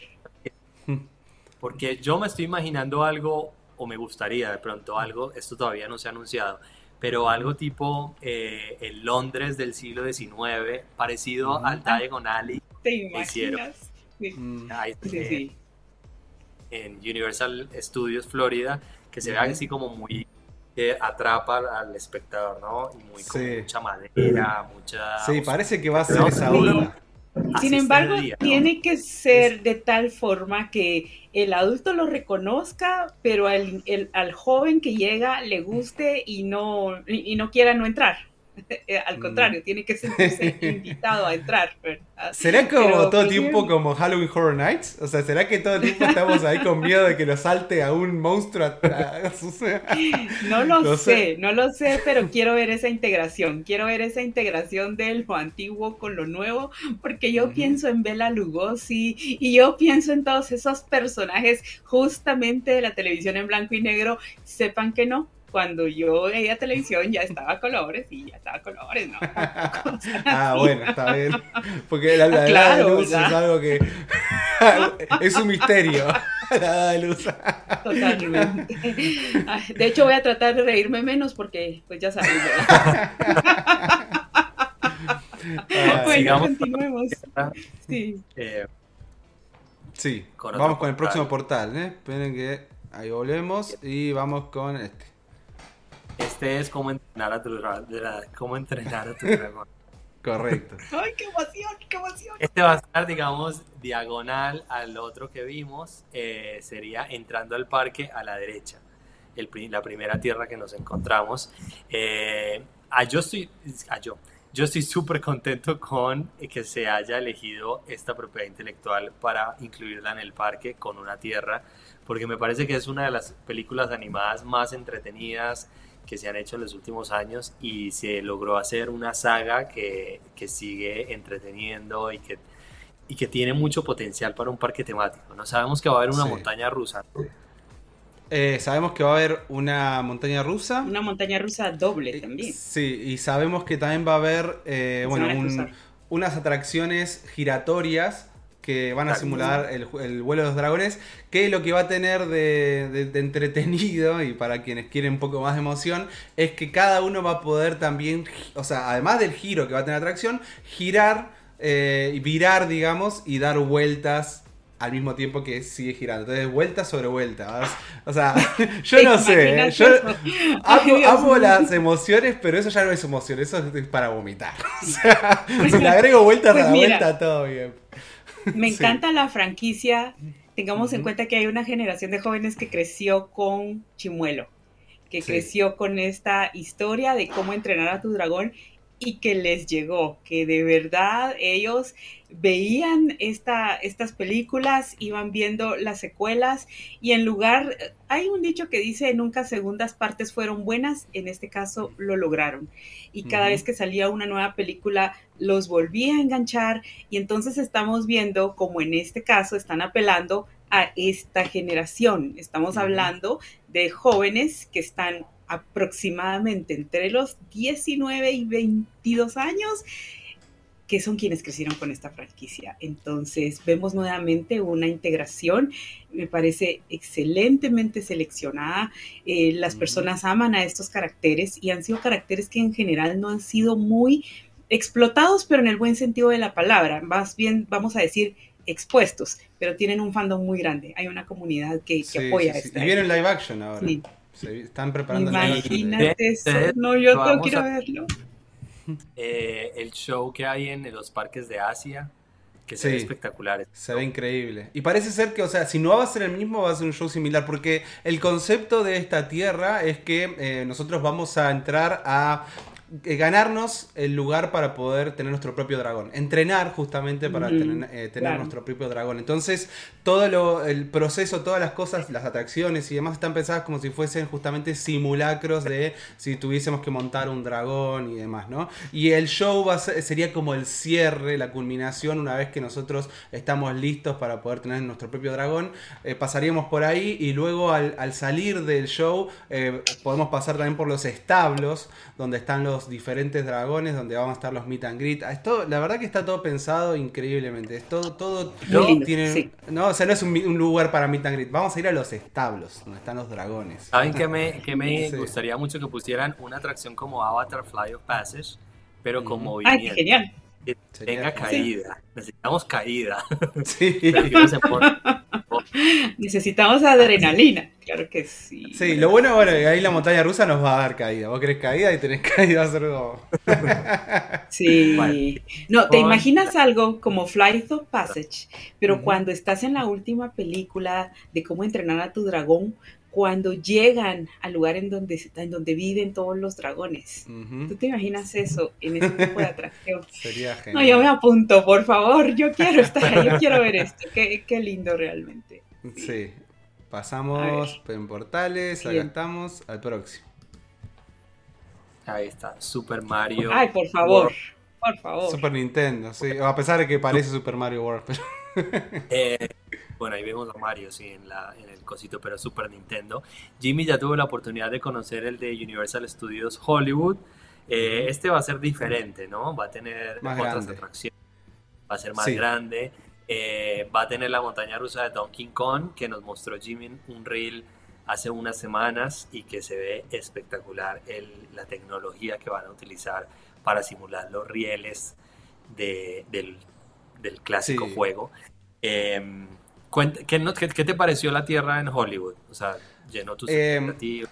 [LAUGHS] Porque yo me estoy imaginando algo, o me gustaría de pronto algo, esto todavía no se ha anunciado, pero algo tipo eh, el Londres del siglo XIX, parecido al Diagon Alley. ¿Te imaginas? Mm. En Universal Studios Florida, que se ve así como muy que atrapa al espectador, ¿no? Y muy con mucha madera, mucha... Sí, parece que va a ser esa obra. Sin embargo, tiene que ser de tal forma que el adulto lo reconozca, pero al, al joven que llega le guste y no, y no quiera no entrar. [LAUGHS] Eh, al contrario, tiene que sentirse [LAUGHS] invitado a entrar, ¿verdad? ¿Será como Pero, todo tiempo como Halloween Horror Nights? O sea, ¿será que todo el tiempo estamos ahí con miedo de que nos salte a un monstruo atrás? [LAUGHS] O sea, No lo No sé. sé, no lo sé, pero quiero ver esa integración, quiero ver esa integración de lo antiguo con lo nuevo, porque yo pienso en Bela Lugosi y yo pienso en todos esos personajes justamente de la televisión en blanco y negro, sepan que no. Cuando yo veía televisión ya estaba a colores y ya estaba a colores, ¿no? [LAUGHS] ah, bueno, está bien. Porque la, la claro, de luz ¿verdad? es algo que [LAUGHS] es un misterio. [LAUGHS] La luz. Totalmente. De hecho, voy a tratar de reírme menos porque, pues ya sabes, ¿verdad? Ah, Bueno, sigamos. continuemos. Sí. Eh, Sí, vamos con el próximo portal, ¿eh? Esperen que ahí volvemos y vamos con este. Este es cómo entrenar a tu, cómo entrenar a tu dragón. [LAUGHS] Correcto. ¡Ay, qué emoción, qué emoción! Este va a estar, digamos, diagonal al otro que vimos. eh, sería entrando al parque a la derecha. El la primera tierra que nos encontramos. Eh, ah, yo estoy, ah, yo, yo estoy súper contento con que se haya elegido esta propiedad intelectual para incluirla en el parque con una tierra, porque me parece que es una de las películas animadas más entretenidas que se han hecho en los últimos años y se logró hacer una saga que, que sigue entreteniendo y que, y que tiene mucho potencial para un parque temático. No sabemos que va a haber una Sí. montaña rusa. ¿no? Eh, sabemos que va a haber una montaña rusa. Una montaña rusa doble Eh, también. Sí, y sabemos que también va a haber eh, bueno, un- unas atracciones giratorias que van a simular el, vuelo de los dragones, que lo que va a tener de, de- de entretenido y para quienes quieren un poco más de emoción, es que cada uno va a poder también, o sea, además del giro que va a tener atracción, girar, eh, y virar, digamos, y dar vueltas al mismo tiempo que sigue girando. Entonces, vuelta sobre vuelta. O sea, [LAUGHS] yo ¿Te no sé. Yo, Amo, las emociones, pero eso ya no es emoción, eso es para vomitar. [LAUGHS] O sea, si le agrego vueltas Pues a la mira. vuelta, todo bien. Me [LAUGHS] Sí. encanta la franquicia. Tengamos en cuenta que hay una generación de jóvenes que creció con Chimuelo, que Sí. creció con esta historia de cómo entrenar a tu dragón y que les llegó, que de verdad ellos veían esta, estas películas, iban viendo las secuelas y en lugar, hay un dicho que dice nunca segundas partes fueron buenas, en este caso lo lograron. Y cada vez que salía una nueva película los volvía a enganchar y entonces estamos viendo como en este caso están apelando a esta generación. Estamos hablando de jóvenes que están aproximadamente entre los 19 y 22 años que son quienes crecieron con esta franquicia. Entonces vemos nuevamente una integración, me parece excelentemente seleccionada. Eh, las personas aman a estos caracteres y han sido caracteres que en general no han sido muy explotados, pero en el buen sentido de la palabra, más bien vamos a decir expuestos, pero tienen un fandom muy grande. Hay una comunidad que, que Sí, apoya sí, sí. esta. Y viene live action ahora. Se- están preparando el Imagínate eso. No, yo tengo vamos que ir a a- verlo. Eh, el show que hay en los parques de Asia, que se Sí. ve espectaculares. Se ve increíble. Y parece ser que, o sea, si no va a ser el mismo, va a ser un show similar. Porque el concepto de esta tierra es que eh, nosotros vamos a entrar a ganarnos el lugar para poder tener nuestro propio dragón. Entrenar justamente para Ujú, tener, eh, tener claro. nuestro propio dragón. Entonces, todo lo, el proceso, todas las cosas, las atracciones y demás están pensadas como si fuesen justamente simulacros de si tuviésemos que montar un dragón y demás, ¿no? Y el show va a ser- sería como el cierre, la culminación, una vez que nosotros estamos listos para poder tener nuestro propio dragón. Eh, pasaríamos por ahí y luego al, al salir del show eh, podemos pasar también por los establos, donde están los diferentes dragones, donde van a estar los meet and greet. Ah, Esto, la verdad que está todo pensado increíblemente. Es todo, todo lindo, tiene... sí. No, o sea, no es un, lugar para meet and greet. Vamos a ir a los establos, donde están los dragones. ¿Saben que me, que me [LAUGHS] Sí. gustaría mucho que pusieran una atracción como Avatar Fly of Passage, pero con. Ay, qué movimiento? genial. que tenga caída. Necesitamos caída. Sí. [LAUGHS] Pero que no se ponga- [LAUGHS] Necesitamos adrenalina. Claro que sí. Sí, lo bueno, bueno, que ahí la montaña rusa nos va a dar caída. Vos querés caída y tenés [LAUGHS] caída, a como... Sí. Vale. No, te imaginas algo como Flight of Passage, pero cuando estás en la última película de cómo entrenar a tu dragón, cuando llegan al lugar en donde, en donde viven todos los dragones. ¿Tú te imaginas eso en ese tipo de atracción? [LAUGHS] Sería genial. No, yo me apunto, por favor, yo quiero estar, yo [LAUGHS] quiero ver esto. Qué, qué lindo realmente. Sí. Pasamos en portales, acá estamos, al próximo. Ahí está, Super Mario. Ay, por favor, por favor. Super Nintendo, sí. A pesar de que parece Super Mario World, pero... Eh, bueno, ahí vemos a Mario, sí, en, la, en el cosito, pero Super Nintendo. Jimmy ya tuvo la oportunidad de conocer el de Universal Studios Hollywood. Eh, este va a ser diferente, ¿no? Va a tener otras atracciones, va a ser más grande. Eh, va a tener la montaña rusa de Donkey Kong, que nos mostró Jimmy un reel hace unas semanas y que se ve espectacular el, la tecnología que van a utilizar para simular los rieles de, del, del, clásico juego. Eh, ¿qué, ¿qué, te pareció la Tierra en Hollywood? O sea, llenó tus em, expectativas.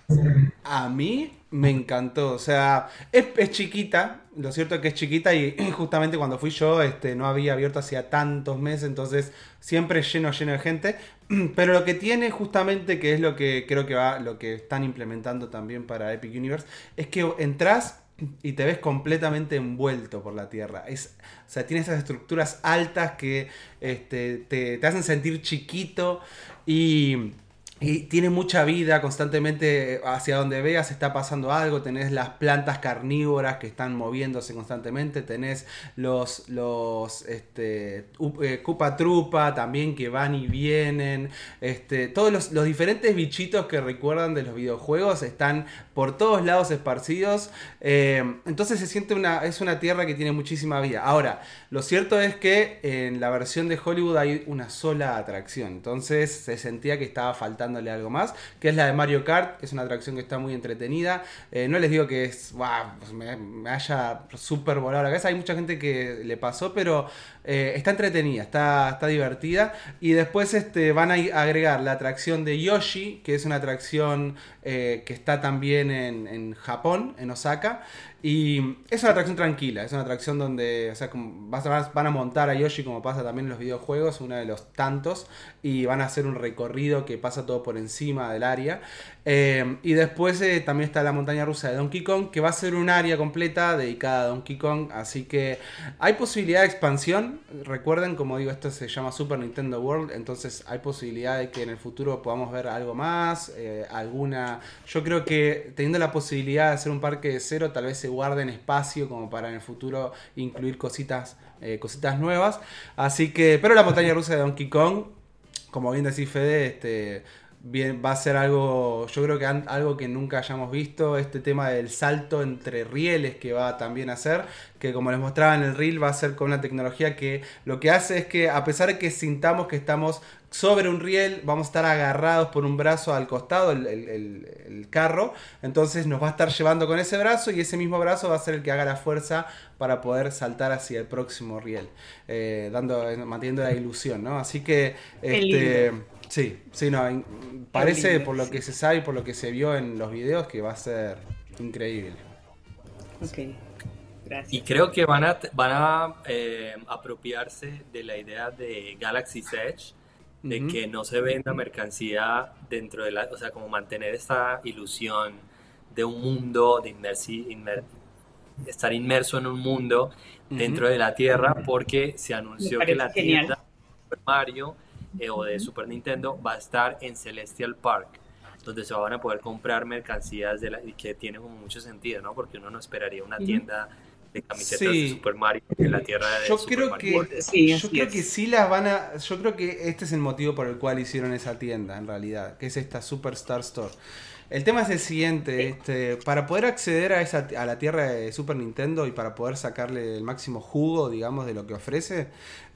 A mí me encantó. O sea, es, es, chiquita. Lo cierto es que es chiquita y [CLEARS THROAT] justamente cuando fui yo este, no había abierto hacía tantos meses. Entonces siempre lleno, lleno de gente. [CLEARS THROAT] Pero lo que tiene justamente, que es lo que creo que va, lo que están implementando también para Epic Universe, es que entras y te ves completamente envuelto por la Tierra. Es, o sea, tiene esas estructuras altas que este, te, te hacen sentir chiquito y y tiene mucha vida constantemente hacia donde veas está pasando algo, tenés las plantas carnívoras que están moviéndose constantemente, tenés los, los este, eh, Trupa también que van y vienen, este, todos los, los, diferentes bichitos que recuerdan de los videojuegos están por todos lados esparcidos, eh, entonces se siente una, es una tierra que tiene muchísima vida. Ahora, lo cierto es que en la versión de Hollywood hay una sola atracción, entonces se sentía que estaba faltando algo más, que es la de Mario Kart, es una atracción que está muy entretenida. Eh, no les digo que es, pues me, haya súper volado la cabeza, hay mucha gente que le pasó, pero eh, está entretenida, está, está divertida. Y después este, van a agregar la atracción de Yoshi, que es una atracción eh, que está también en, en Japón, en Osaka. Y es una atracción tranquila, es una atracción donde o sea, van a montar a Yoshi como pasa también en los videojuegos, uno de los tantos, y van a hacer un recorrido que pasa todo por encima del área. Eh, y después eh, también está la montaña rusa de Donkey Kong, que va a ser un área completa dedicada a Donkey Kong, así que hay posibilidad de expansión. Recuerden, como digo, esto se llama Super Nintendo World, entonces hay posibilidad de que en el futuro podamos ver algo más, eh, alguna... Yo creo que teniendo la posibilidad de hacer un parque de cero, tal vez se guarden espacio como para en el futuro incluir cositas, cositas nuevas. Así que, pero la montaña rusa de Donkey Kong, como bien decís Fede, este, bien, va a ser algo, yo creo que algo que nunca hayamos visto, este tema del salto entre rieles que va también a hacer, que como les mostraba en el reel va a ser con una tecnología que lo que hace es que a pesar de que sintamos que estamos sobre un riel, vamos a estar agarrados por un brazo al costado, el, carro, entonces nos va a estar llevando con ese brazo y ese mismo brazo va a ser el que haga la fuerza para poder saltar hacia el próximo riel, eh, dando, manteniendo la ilusión, ¿no? Así que, este, sí, sí, no, parece por lo que se sabe y por lo que se vio en los videos que va a ser increíble. Ok. Gracias. Y creo que van a, van a eh, apropiarse de la idea de Galaxy's Edge, de que no se venda mercancía dentro de la, o sea, como mantener esta ilusión de un mundo, de estar inmerso en un mundo dentro de la Tierra, porque se anunció que la tienda de Super Mario eh, o de Super Nintendo va a estar en Celestial Park, donde se van a poder comprar mercancías de la, y que tiene mucho sentido, ¿no? Porque uno no esperaría una tienda de camisetas de Super Mario en la tierra de yo Super creo Mario que sí, yo creo que sí las van a yo creo que este es el motivo por el cual hicieron esa tienda en realidad que es esta Superstar Store. El tema es el siguiente este para poder acceder a esa a la tierra de Super Nintendo y para poder sacarle el máximo jugo digamos de lo que ofrece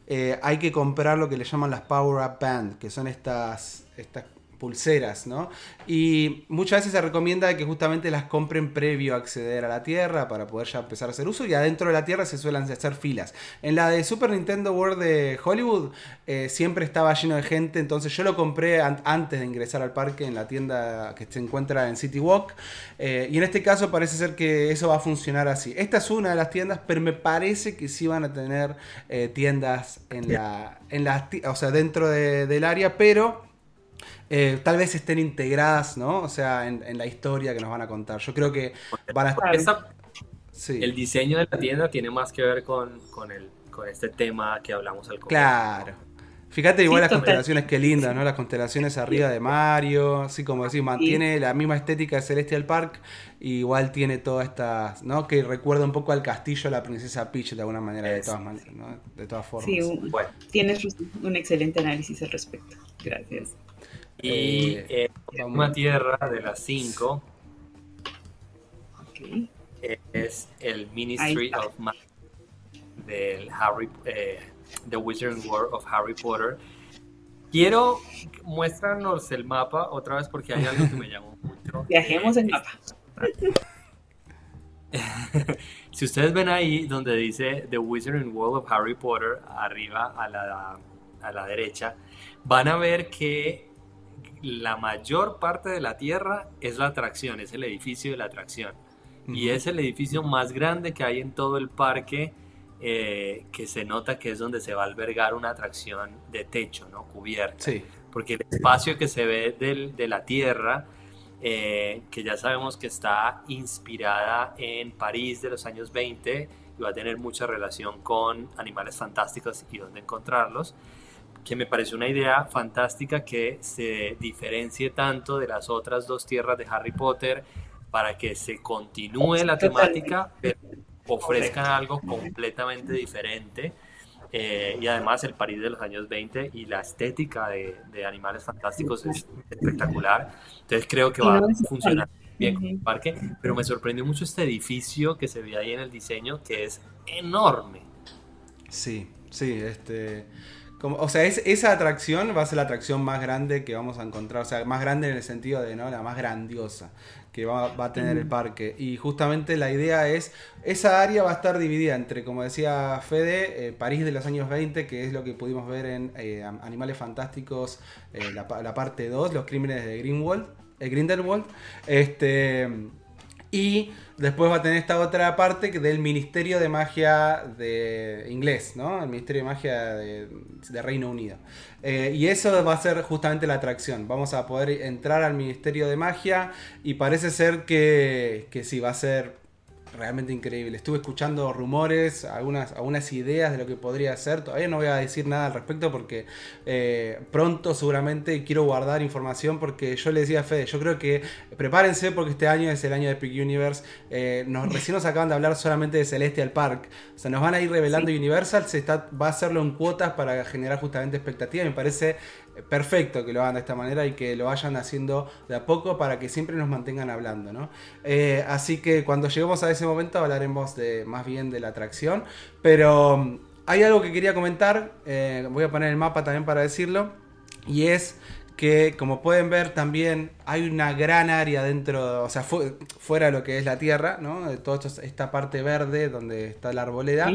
eh, hay que comprar lo que le llaman las Power Up Band que son estas estas pulseras, ¿no? Y muchas veces se recomienda que justamente las compren previo a acceder a la Tierra para poder ya empezar a hacer uso y adentro de la Tierra se suelen hacer filas. En la de Super Nintendo World de Hollywood eh, siempre estaba lleno de gente, entonces yo lo compré antes de ingresar al parque en la tienda que se encuentra en City Walk eh, y en este caso parece ser que eso va a funcionar así. Esta es una de las tiendas, pero me parece que sí van a tener eh, tiendas en la, en la, o sea, dentro del área, pero eh, tal vez estén integradas, ¿no? O sea, en, la historia que nos van a contar. Yo creo que van a estar... El diseño de la tienda tiene más que ver con, con, el, con este tema que hablamos al comienzo. Claro. Fíjate igual las constelaciones, qué lindas, ¿no? Las constelaciones arriba de Mario, así como decís, mantiene la misma estética de Celestial Park, igual tiene todas estas, ¿no? Que recuerda un poco al castillo de la princesa Peach de alguna manera, de todas maneras, ¿no? De todas formas. Sí, tienes un excelente análisis al respecto. Gracias. Y eh, una tierra de las cinco es el Ministry of Magic del Harry eh, The Wizarding World of Harry Potter. Quiero, muéstranos el mapa otra vez porque hay algo que me llamó [LAUGHS] mucho. Viajemos en mapa. [LAUGHS] si ustedes ven ahí donde dice The Wizarding World of Harry Potter, arriba a la, a la derecha, van a ver que la mayor parte de la Tierra es la atracción, es el edificio de la atracción. Y es el edificio más grande que hay en todo el parque eh, que se nota que es donde se va a albergar una atracción de techo, ¿no? Cubierta. Sí. Porque el espacio que se ve del, de la Tierra, eh, que ya sabemos que está inspirada en París de los años 20 y va a tener mucha relación con animales fantásticos y dónde encontrarlos, que me parece una idea fantástica que se diferencie tanto de las otras dos tierras de Harry Potter para que se continúe la temática, ofrezcan algo completamente diferente. Eh, y además el París de los años 20 y la estética de, Animales Fantásticos es espectacular. Entonces creo que va a funcionar bien con el parque. Pero me sorprendió mucho este edificio que se ve ahí en el diseño, que es enorme. Sí, sí, este... Como, o sea, es, esa atracción va a ser la atracción más grande que vamos a encontrar, o sea, más grande en el sentido de, ¿no? La más grandiosa que va, a tener el parque. Y justamente la idea es, esa área va a estar dividida entre, como decía Fede, eh, París de los años 20, que es lo que pudimos ver en eh, Animales Fantásticos, eh, la, la, parte 2, los crímenes de Greenwald, Grindelwald. Este, y después va a tener esta otra parte del Ministerio de Magia de inglés, ¿no? El Ministerio de Magia de, Reino Unido. Eh, y eso va a ser justamente la atracción. Vamos a poder entrar al Ministerio de Magia y parece ser que, que sí, va a ser realmente increíble. Estuve escuchando rumores, algunas, algunas ideas de lo que podría ser. Todavía no voy a decir nada al respecto porque eh, pronto seguramente quiero guardar información porque yo le decía a Fede, yo creo que prepárense porque este año es el año de Epic Universe. Eh, nos, recién nos acaban de hablar solamente de Celestial Park. O sea, nos van a ir revelando Universal, se está, va a hacerlo en cuotas para generar justamente expectativa. Me parece perfecto que lo hagan de esta manera y que lo vayan haciendo de a poco para que siempre nos mantengan hablando, ¿no? Eh, así que cuando lleguemos a ese momento hablaremos de, más bien de la atracción, pero mm, hay algo que quería comentar, eh, voy a poner el mapa también para decirlo, y es que como pueden ver también hay una gran área dentro, o sea, fuera de lo que es la tierra, ¿no? De toda esta parte verde donde está la arboleda,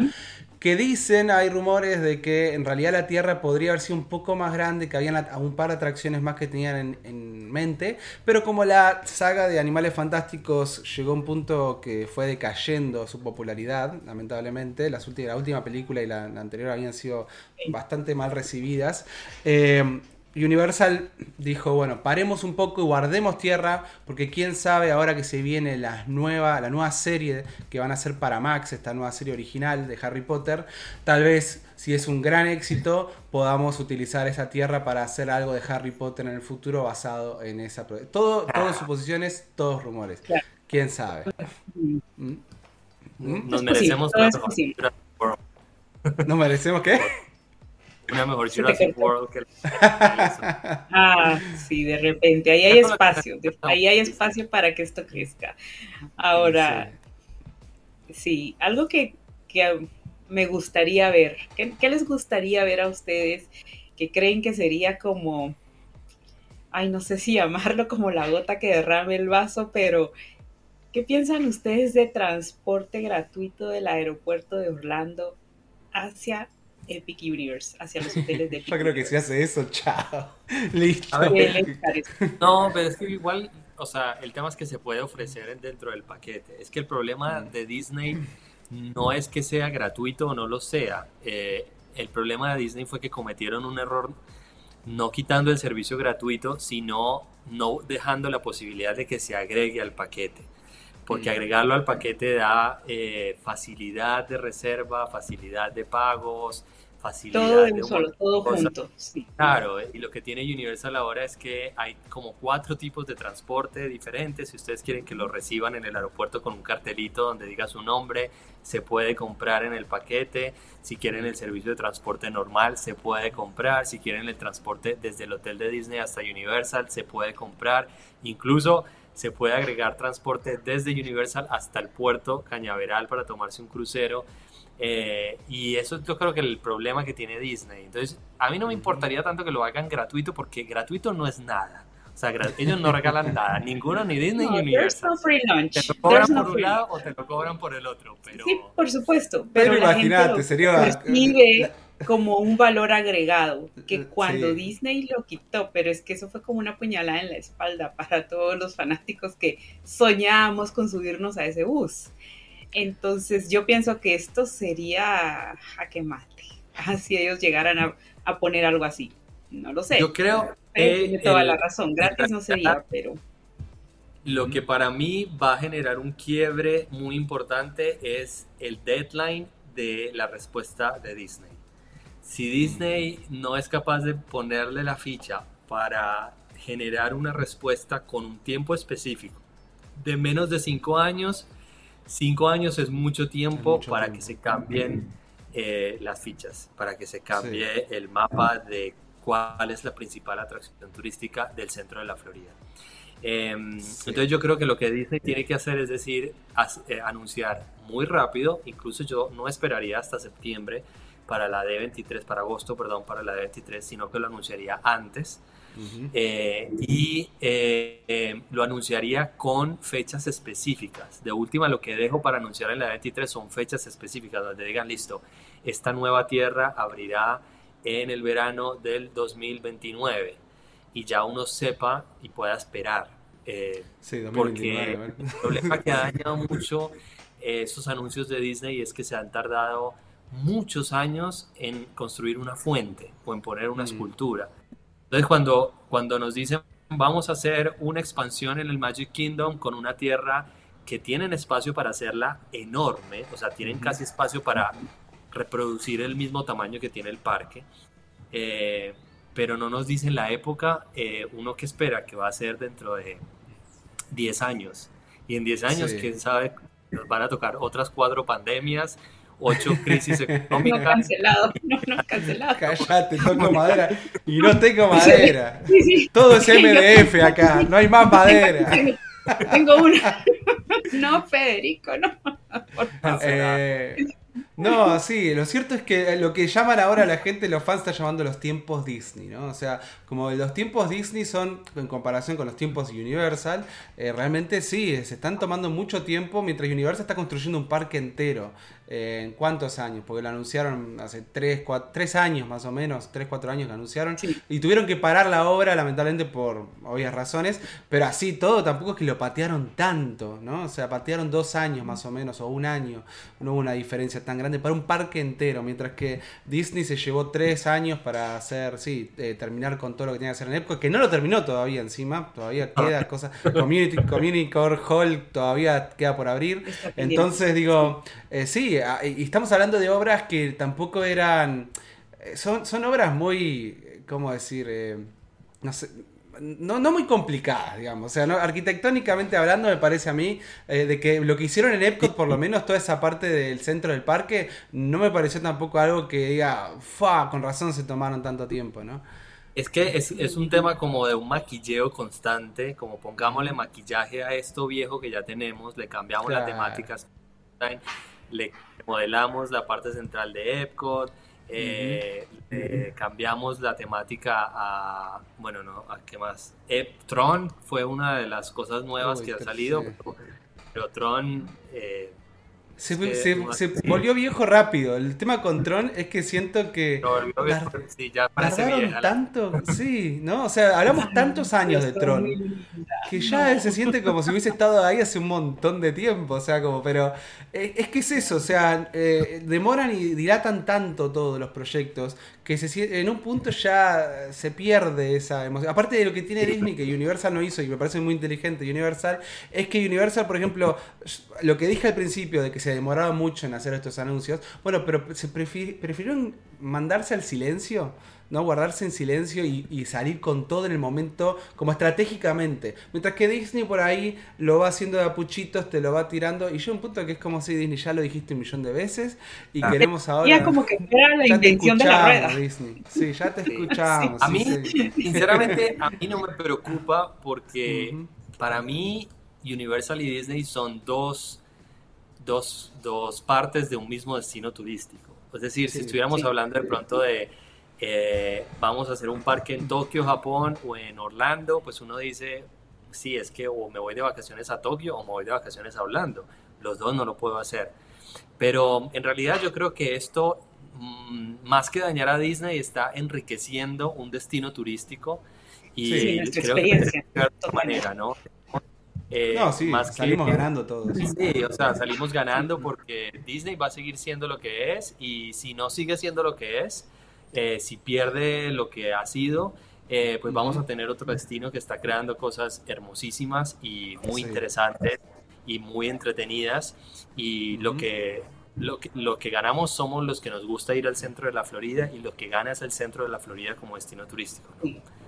que dicen, hay rumores de que en realidad la Tierra podría haber sido un poco más grande, que habían un par de atracciones más que tenían en, mente, pero como la saga de Animales Fantásticos llegó a un punto que fue decayendo su popularidad, lamentablemente, las la última película y la, anterior habían sido bastante mal recibidas, eh, Universal dijo, bueno, paremos un poco y guardemos tierra, porque quién sabe ahora que se viene la nueva, la nueva serie que van a hacer para Max, esta nueva serie original de Harry Potter, tal vez si es un gran éxito podamos utilizar esa tierra para hacer algo de Harry Potter en el futuro basado en esa... Todo, todo suposiciones, todos rumores. ¿Quién sabe? ¿Mm? ¿Mm? Nos merecemos una ¿Nos merecemos qué? [LAUGHS] una mejor Jurassic World que [LAUGHS] Ah, sí, de repente, ahí hay espacio, ahí hay espacio para que esto crezca. Ahora, sí, algo que, me gustaría ver, ¿qué, les gustaría ver a ustedes que creen que sería como, ay, no sé si [LAUGHS] llamarlo como la gota que derrame el vaso, pero ¿qué piensan ustedes de transporte gratuito del aeropuerto de Orlando hacia Epic Universe, hacia los [LAUGHS] hoteles de Epic Yo creo que si hace eso, chao. [LAUGHS] Listo. no, pero es que igual, o sea, el tema es que se puede ofrecer dentro del paquete. Es que el problema mm. de Disney no es que sea gratuito o no lo sea. Eh, el problema de Disney fue que cometieron un error no quitando el servicio gratuito, sino no dejando la posibilidad de que se agregue al paquete. Porque agregarlo al paquete da eh, facilidad de reserva, facilidad de pagos, facilidad. Todo de un solo, todo junto. Claro, y lo que tiene Universal ahora es que hay como cuatro tipos de transporte diferentes. Si ustedes quieren que lo reciban en el aeropuerto con un cartelito donde diga su nombre, se puede comprar en el paquete. Si quieren el servicio de transporte normal, se puede comprar. Si quieren el transporte desde el hotel de Disney hasta Universal, se puede comprar. Incluso se puede agregar transporte desde Universal hasta el puerto Cañaveral para tomarse un crucero. Eh, y eso yo creo que es el problema que tiene Disney. Entonces, a mí no me importaría tanto que lo hagan gratuito porque gratuito no es nada. O sea, ellos no regalan [LAUGHS] nada, ninguno, ni Disney ni Universal. Te lo cobran por un lado o te lo cobran por el otro. Pero... Sí, por supuesto. Pero, imagínate, sería. Percibe como un valor agregado, que cuando Disney lo quitó, pero es que eso fue como una puñalada en la espalda para todos los fanáticos que soñábamos con subirnos a ese bus. Entonces yo pienso que esto sería jaque mate, [LAUGHS] si ellos llegaran a, poner algo así. No lo sé. Yo creo que... Tiene toda la razón, gratis no sería, pero... Lo que para mí va a generar un quiebre muy importante es el deadline de la respuesta de Disney. Si Disney no es capaz de ponerle la ficha para generar una respuesta con un tiempo específico de menos de cinco años, Cinco años es mucho tiempo para que se cambien eh, las fichas, para que se cambie el mapa de cuál es la principal atracción turística del centro de la Florida. Em, entonces yo creo que lo que Disney tiene que hacer es decir, eh, anunciar muy rápido, incluso yo no esperaría hasta septiembre para la D23, para agosto, perdón, para la D23, sino que lo anunciaría antes eh, y eh, eh, lo anunciaría con fechas específicas. De última, lo que dejo para anunciar en la 23 son fechas específicas donde digan, listo, esta nueva tierra abrirá en el verano del 2029 y ya uno sepa y pueda esperar. porque el problema que ha dañado mucho esos anuncios de Disney es que se han tardado muchos años en construir una fuente o en poner una escultura. Entonces, cuando, cuando nos dicen vamos a hacer una expansión en el Magic Kingdom con una tierra que tienen espacio para hacerla enorme, o sea, tienen casi espacio para reproducir el mismo tamaño que tiene el parque, eh, pero no nos dicen la época, eh, uno que espera que va a ser dentro de 10 años. Y en 10 años, quién sabe, nos van a tocar otras cuatro pandemias, ocho crisis económicas. No cancelado, no, no cancelado. Cállate, toco madera. Y no tengo madera. Todo es MDF acá, no hay más madera. Tengo una. No, Federico, no. Por favor. Eh, no, sí, lo cierto es que lo que llaman ahora la gente, los fans están llamando los tiempos Disney, ¿no? O sea, como los tiempos Disney son, en comparación con los tiempos Universal, eh, realmente sí, se están tomando mucho tiempo mientras Universal está construyendo un parque entero. Eh, ¿En cuántos años? Porque lo anunciaron hace 3, 4, años más o menos, 3, 4 años lo anunciaron. Y tuvieron que parar la obra, lamentablemente por obvias razones, pero así todo tampoco es que lo patearon tanto, ¿no? O sea, patearon dos años más o menos, o un año, no hubo una diferencia tan grande para un parque entero, mientras que Disney se llevó 3 años para hacer, sí, eh, terminar con todo lo que tenía que hacer en Epcot, que no lo terminó todavía encima, todavía queda ah. cosas, Community, Community Core Hall todavía queda por abrir. Entonces digo, eh, sí, y estamos hablando de obras que tampoco eran. Eh, son, son obras muy. ¿Cómo decir? Eh, no sé. No, no, muy complicadas, digamos. O sea, ¿no? arquitectónicamente hablando, me parece a mí, eh, de que lo que hicieron en Epcot, por lo menos toda esa parte del centro del parque, no me pareció tampoco algo que diga, ¡fa! Con razón se tomaron tanto tiempo, ¿no? Es que es, es, un tema como de un maquilleo constante, como pongámosle maquillaje a esto viejo que ya tenemos, le cambiamos la temática, le modelamos la parte central de Epcot, eh, cambiamos la temática a, bueno, no, ¿a qué más? Tron fue una de las cosas nuevas que ha salido, pero, Tron eh, se, volvió viejo rápido. El tema con Tron es que siento que. sí, ya tardaron tanto. Sí, ¿no? O sea, hablamos [LAUGHS] tantos años de Tron que ya se siente como si hubiese estado ahí hace un montón de tiempo. O sea, como, pero. Eh, es que es eso, o sea, eh, demoran y dilatan tanto todos los proyectos que se, en un punto ya se pierde esa emoción. Aparte de lo que tiene Disney, que Universal no hizo y me parece muy inteligente Universal, es que Universal, por ejemplo, lo que dije al principio de que se demoraba mucho en hacer estos anuncios, bueno, pero se prefirieron mandarse al silencio ¿no? Guardarse en silencio y, salir con todo en el momento, como estratégicamente. Mientras que Disney por ahí lo va haciendo de apuchitos, te lo va tirando. Y yo un punto que es como si Disney ya lo dijiste un millón de veces y ah. queremos ahora. Ya como que era la invención de la rueda. Disney. Sí, ya te escuchamos. A mí, sinceramente, a mí no me preocupa porque para mí Universal y Disney son dos, dos, dos partes de un mismo destino turístico. Es decir, si estuviéramos hablando de pronto de eh, vamos a hacer un parque en Tokio, Japón o en Orlando, pues uno dice, sí, es que o me voy de vacaciones a Tokio o me voy de vacaciones a Orlando. Los dos no lo puedo hacer. Pero en realidad yo creo que esto, mm, más que dañar a Disney, está enriqueciendo un destino turístico y creo que de otra manera, ¿no? Eh, no, sí, salimos ganando todos. Sí, o sea, salimos ganando porque Disney va a seguir siendo lo que es y si no sigue siendo lo que es, eh, si pierde lo que ha sido, eh, pues vamos a tener otro destino que está creando cosas hermosísimas y muy interesantes y muy entretenidas. Y lo, que, lo, que, lo que ganamos somos los que nos gusta ir al centro de la Florida y lo que gana es el centro de la Florida como destino turístico.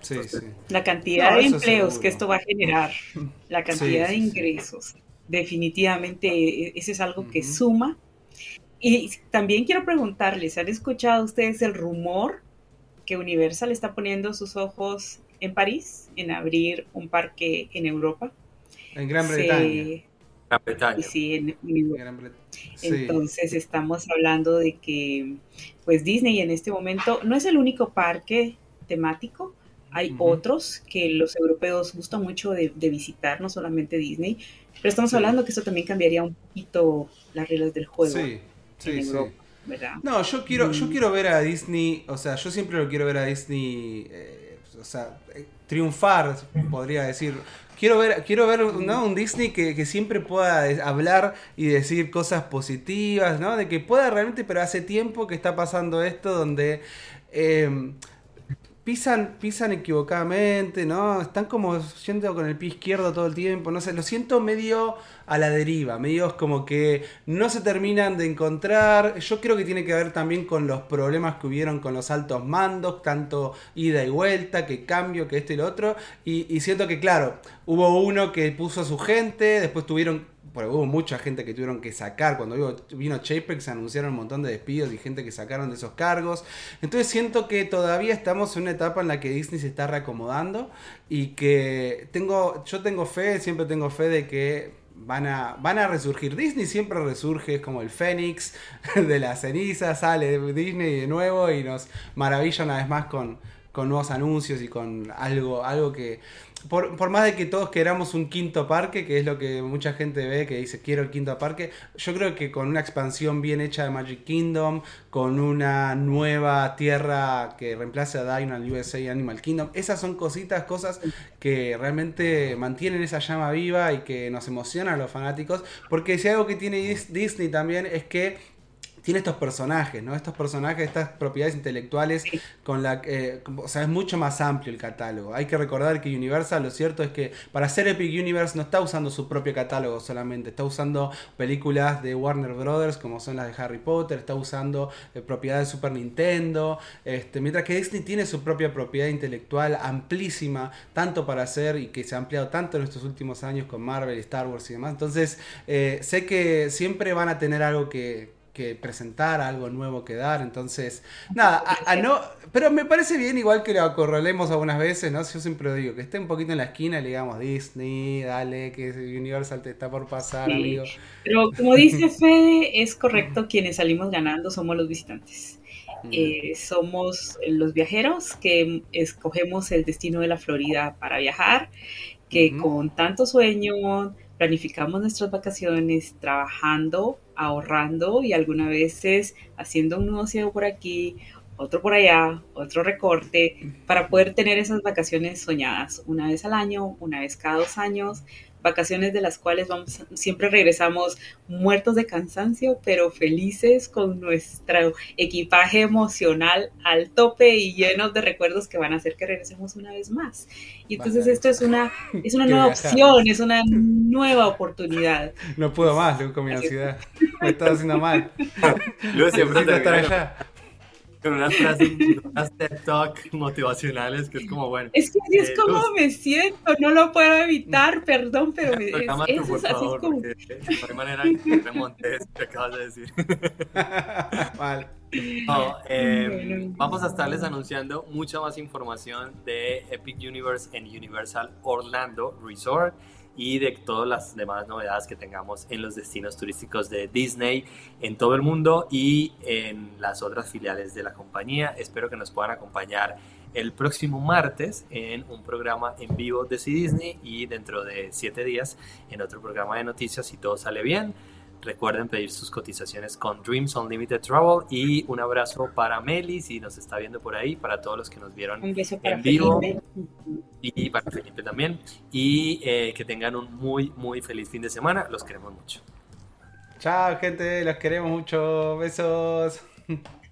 Sí, sí. La cantidad de empleos que esto va a generar, la cantidad de ingresos, definitivamente e, ese es algo que suma y también quiero preguntarles, ¿han escuchado ustedes el rumor que Universal está poniendo sus ojos en París, en abrir un parque en Europa? En Gran Bretaña. Gran Bretaña. Sí, en, Gran Bretaña. Entonces estamos hablando de que pues Disney en este momento no es el único parque temático, hay otros que los europeos gustan mucho de, visitar, no solamente Disney, pero estamos hablando que esto también cambiaría un poquito las reglas del juego. Sí. Sí, sí. No, yo quiero, yo mm. quiero ver a Disney, o sea, yo siempre lo quiero ver a Disney, eh, o sea, eh, triunfar, podría decir. Quiero ver, quiero ver ¿no? un Disney que, siempre pueda hablar y decir cosas positivas, ¿no? De que pueda realmente, pero hace tiempo que está pasando esto donde... Eh, pisan, pisan equivocadamente, ¿no? Están como yendo con el pie izquierdo todo el tiempo, no sé, lo siento medio a la deriva, medio como que no se terminan de encontrar. Yo creo que tiene que ver también con los problemas que hubieron con los altos mandos, tanto ida y vuelta, que cambio, que esto y lo otro. Y, y siento que, claro, hubo uno que puso a su gente, después tuvieron porque hubo mucha gente que tuvieron que sacar. Cuando vino Chapex se anunciaron un montón de despidos y gente que sacaron de esos cargos. Entonces siento que todavía estamos en una etapa en la que Disney se está reacomodando y que tengo, yo tengo fe, siempre tengo fe de que van a, van a resurgir. Disney siempre resurge, es como el Fénix [LAUGHS] de la ceniza, sale Disney de nuevo y nos maravilla una vez más con, con nuevos anuncios y con algo, algo que por, más de que todos queramos un quinto parque, que es lo que mucha gente ve, que dice quiero el quinto parque, yo creo que con una expansión bien hecha de Magic Kingdom, con una nueva tierra que reemplace a Dino USA y Animal Kingdom, esas son cositas, cosas que realmente mantienen esa llama viva y que nos emocionan a los fanáticos, porque si algo que tiene Disney también es que tiene estos personajes, ¿no? Estos personajes, estas propiedades intelectuales con la eh, o sea, es mucho más amplio el catálogo. Hay que recordar que Universal, lo cierto es que para hacer Epic Universe no está usando su propio catálogo solamente, está usando películas de Warner Brothers como son las de Harry Potter, está usando eh, propiedades de Super Nintendo, este, mientras que Disney tiene su propia propiedad intelectual amplísima, tanto para hacer y que se ha ampliado tanto en estos últimos años con Marvel, Star Wars y demás. Entonces, eh, sé que siempre van a tener algo que que presentar, algo nuevo que dar. Entonces, nada, no, pero me parece bien igual que lo acorralemos algunas veces, ¿no? Yo siempre digo que esté un poquito en la esquina y le digamos Disney, dale, que Universal te está por pasar, amigo. Pero como dice [LAUGHS] Fede, es correcto, quienes salimos ganando somos los visitantes. Mm. Eh, somos los viajeros que escogemos el destino de la Florida para viajar, que con tanto sueño planificamos nuestras vacaciones trabajando ahorrando y algunas veces haciendo un nudo ciego por aquí otro por allá, otro recorte, para poder tener esas vacaciones soñadas una vez al año, una vez cada dos años, vacaciones de las cuales vamos, siempre regresamos muertos de cansancio, pero felices con nuestro equipaje emocional al tope y llenos de recuerdos que van a hacer que regresemos una vez más. Y entonces esto es una, es una nueva opción, es una nueva oportunidad. No puedo más, con mi ansiedad. Me está haciendo mal. Siempre estar allá con unas frases, unas TED Talk motivacionales que es como, bueno. Es que así es eh, como me siento, no lo puedo evitar, perdón, pero me, es, es, por favor, como... porque no hay manera que remontes que acabas de decir. [LAUGHS] vale. No, eh, vamos a estarles anunciando mucha más información de Epic Universe en Universal Orlando Resort y de todas las demás novedades que tengamos en los destinos turísticos de Disney en todo el mundo y en las otras filiales de la compañía. Espero que nos puedan acompañar el próximo martes en un programa en vivo de Disney y dentro de siete días en otro programa de noticias si todo sale bien. Recuerden pedir sus cotizaciones con Dreams Unlimited Travel y un abrazo para Meli si nos está viendo por ahí, para todos los que nos vieron en vivo y para Felipe también y eh, que tengan un muy muy feliz fin de semana. Los queremos mucho. Chao gente, los queremos mucho. Besos. [LAUGHS]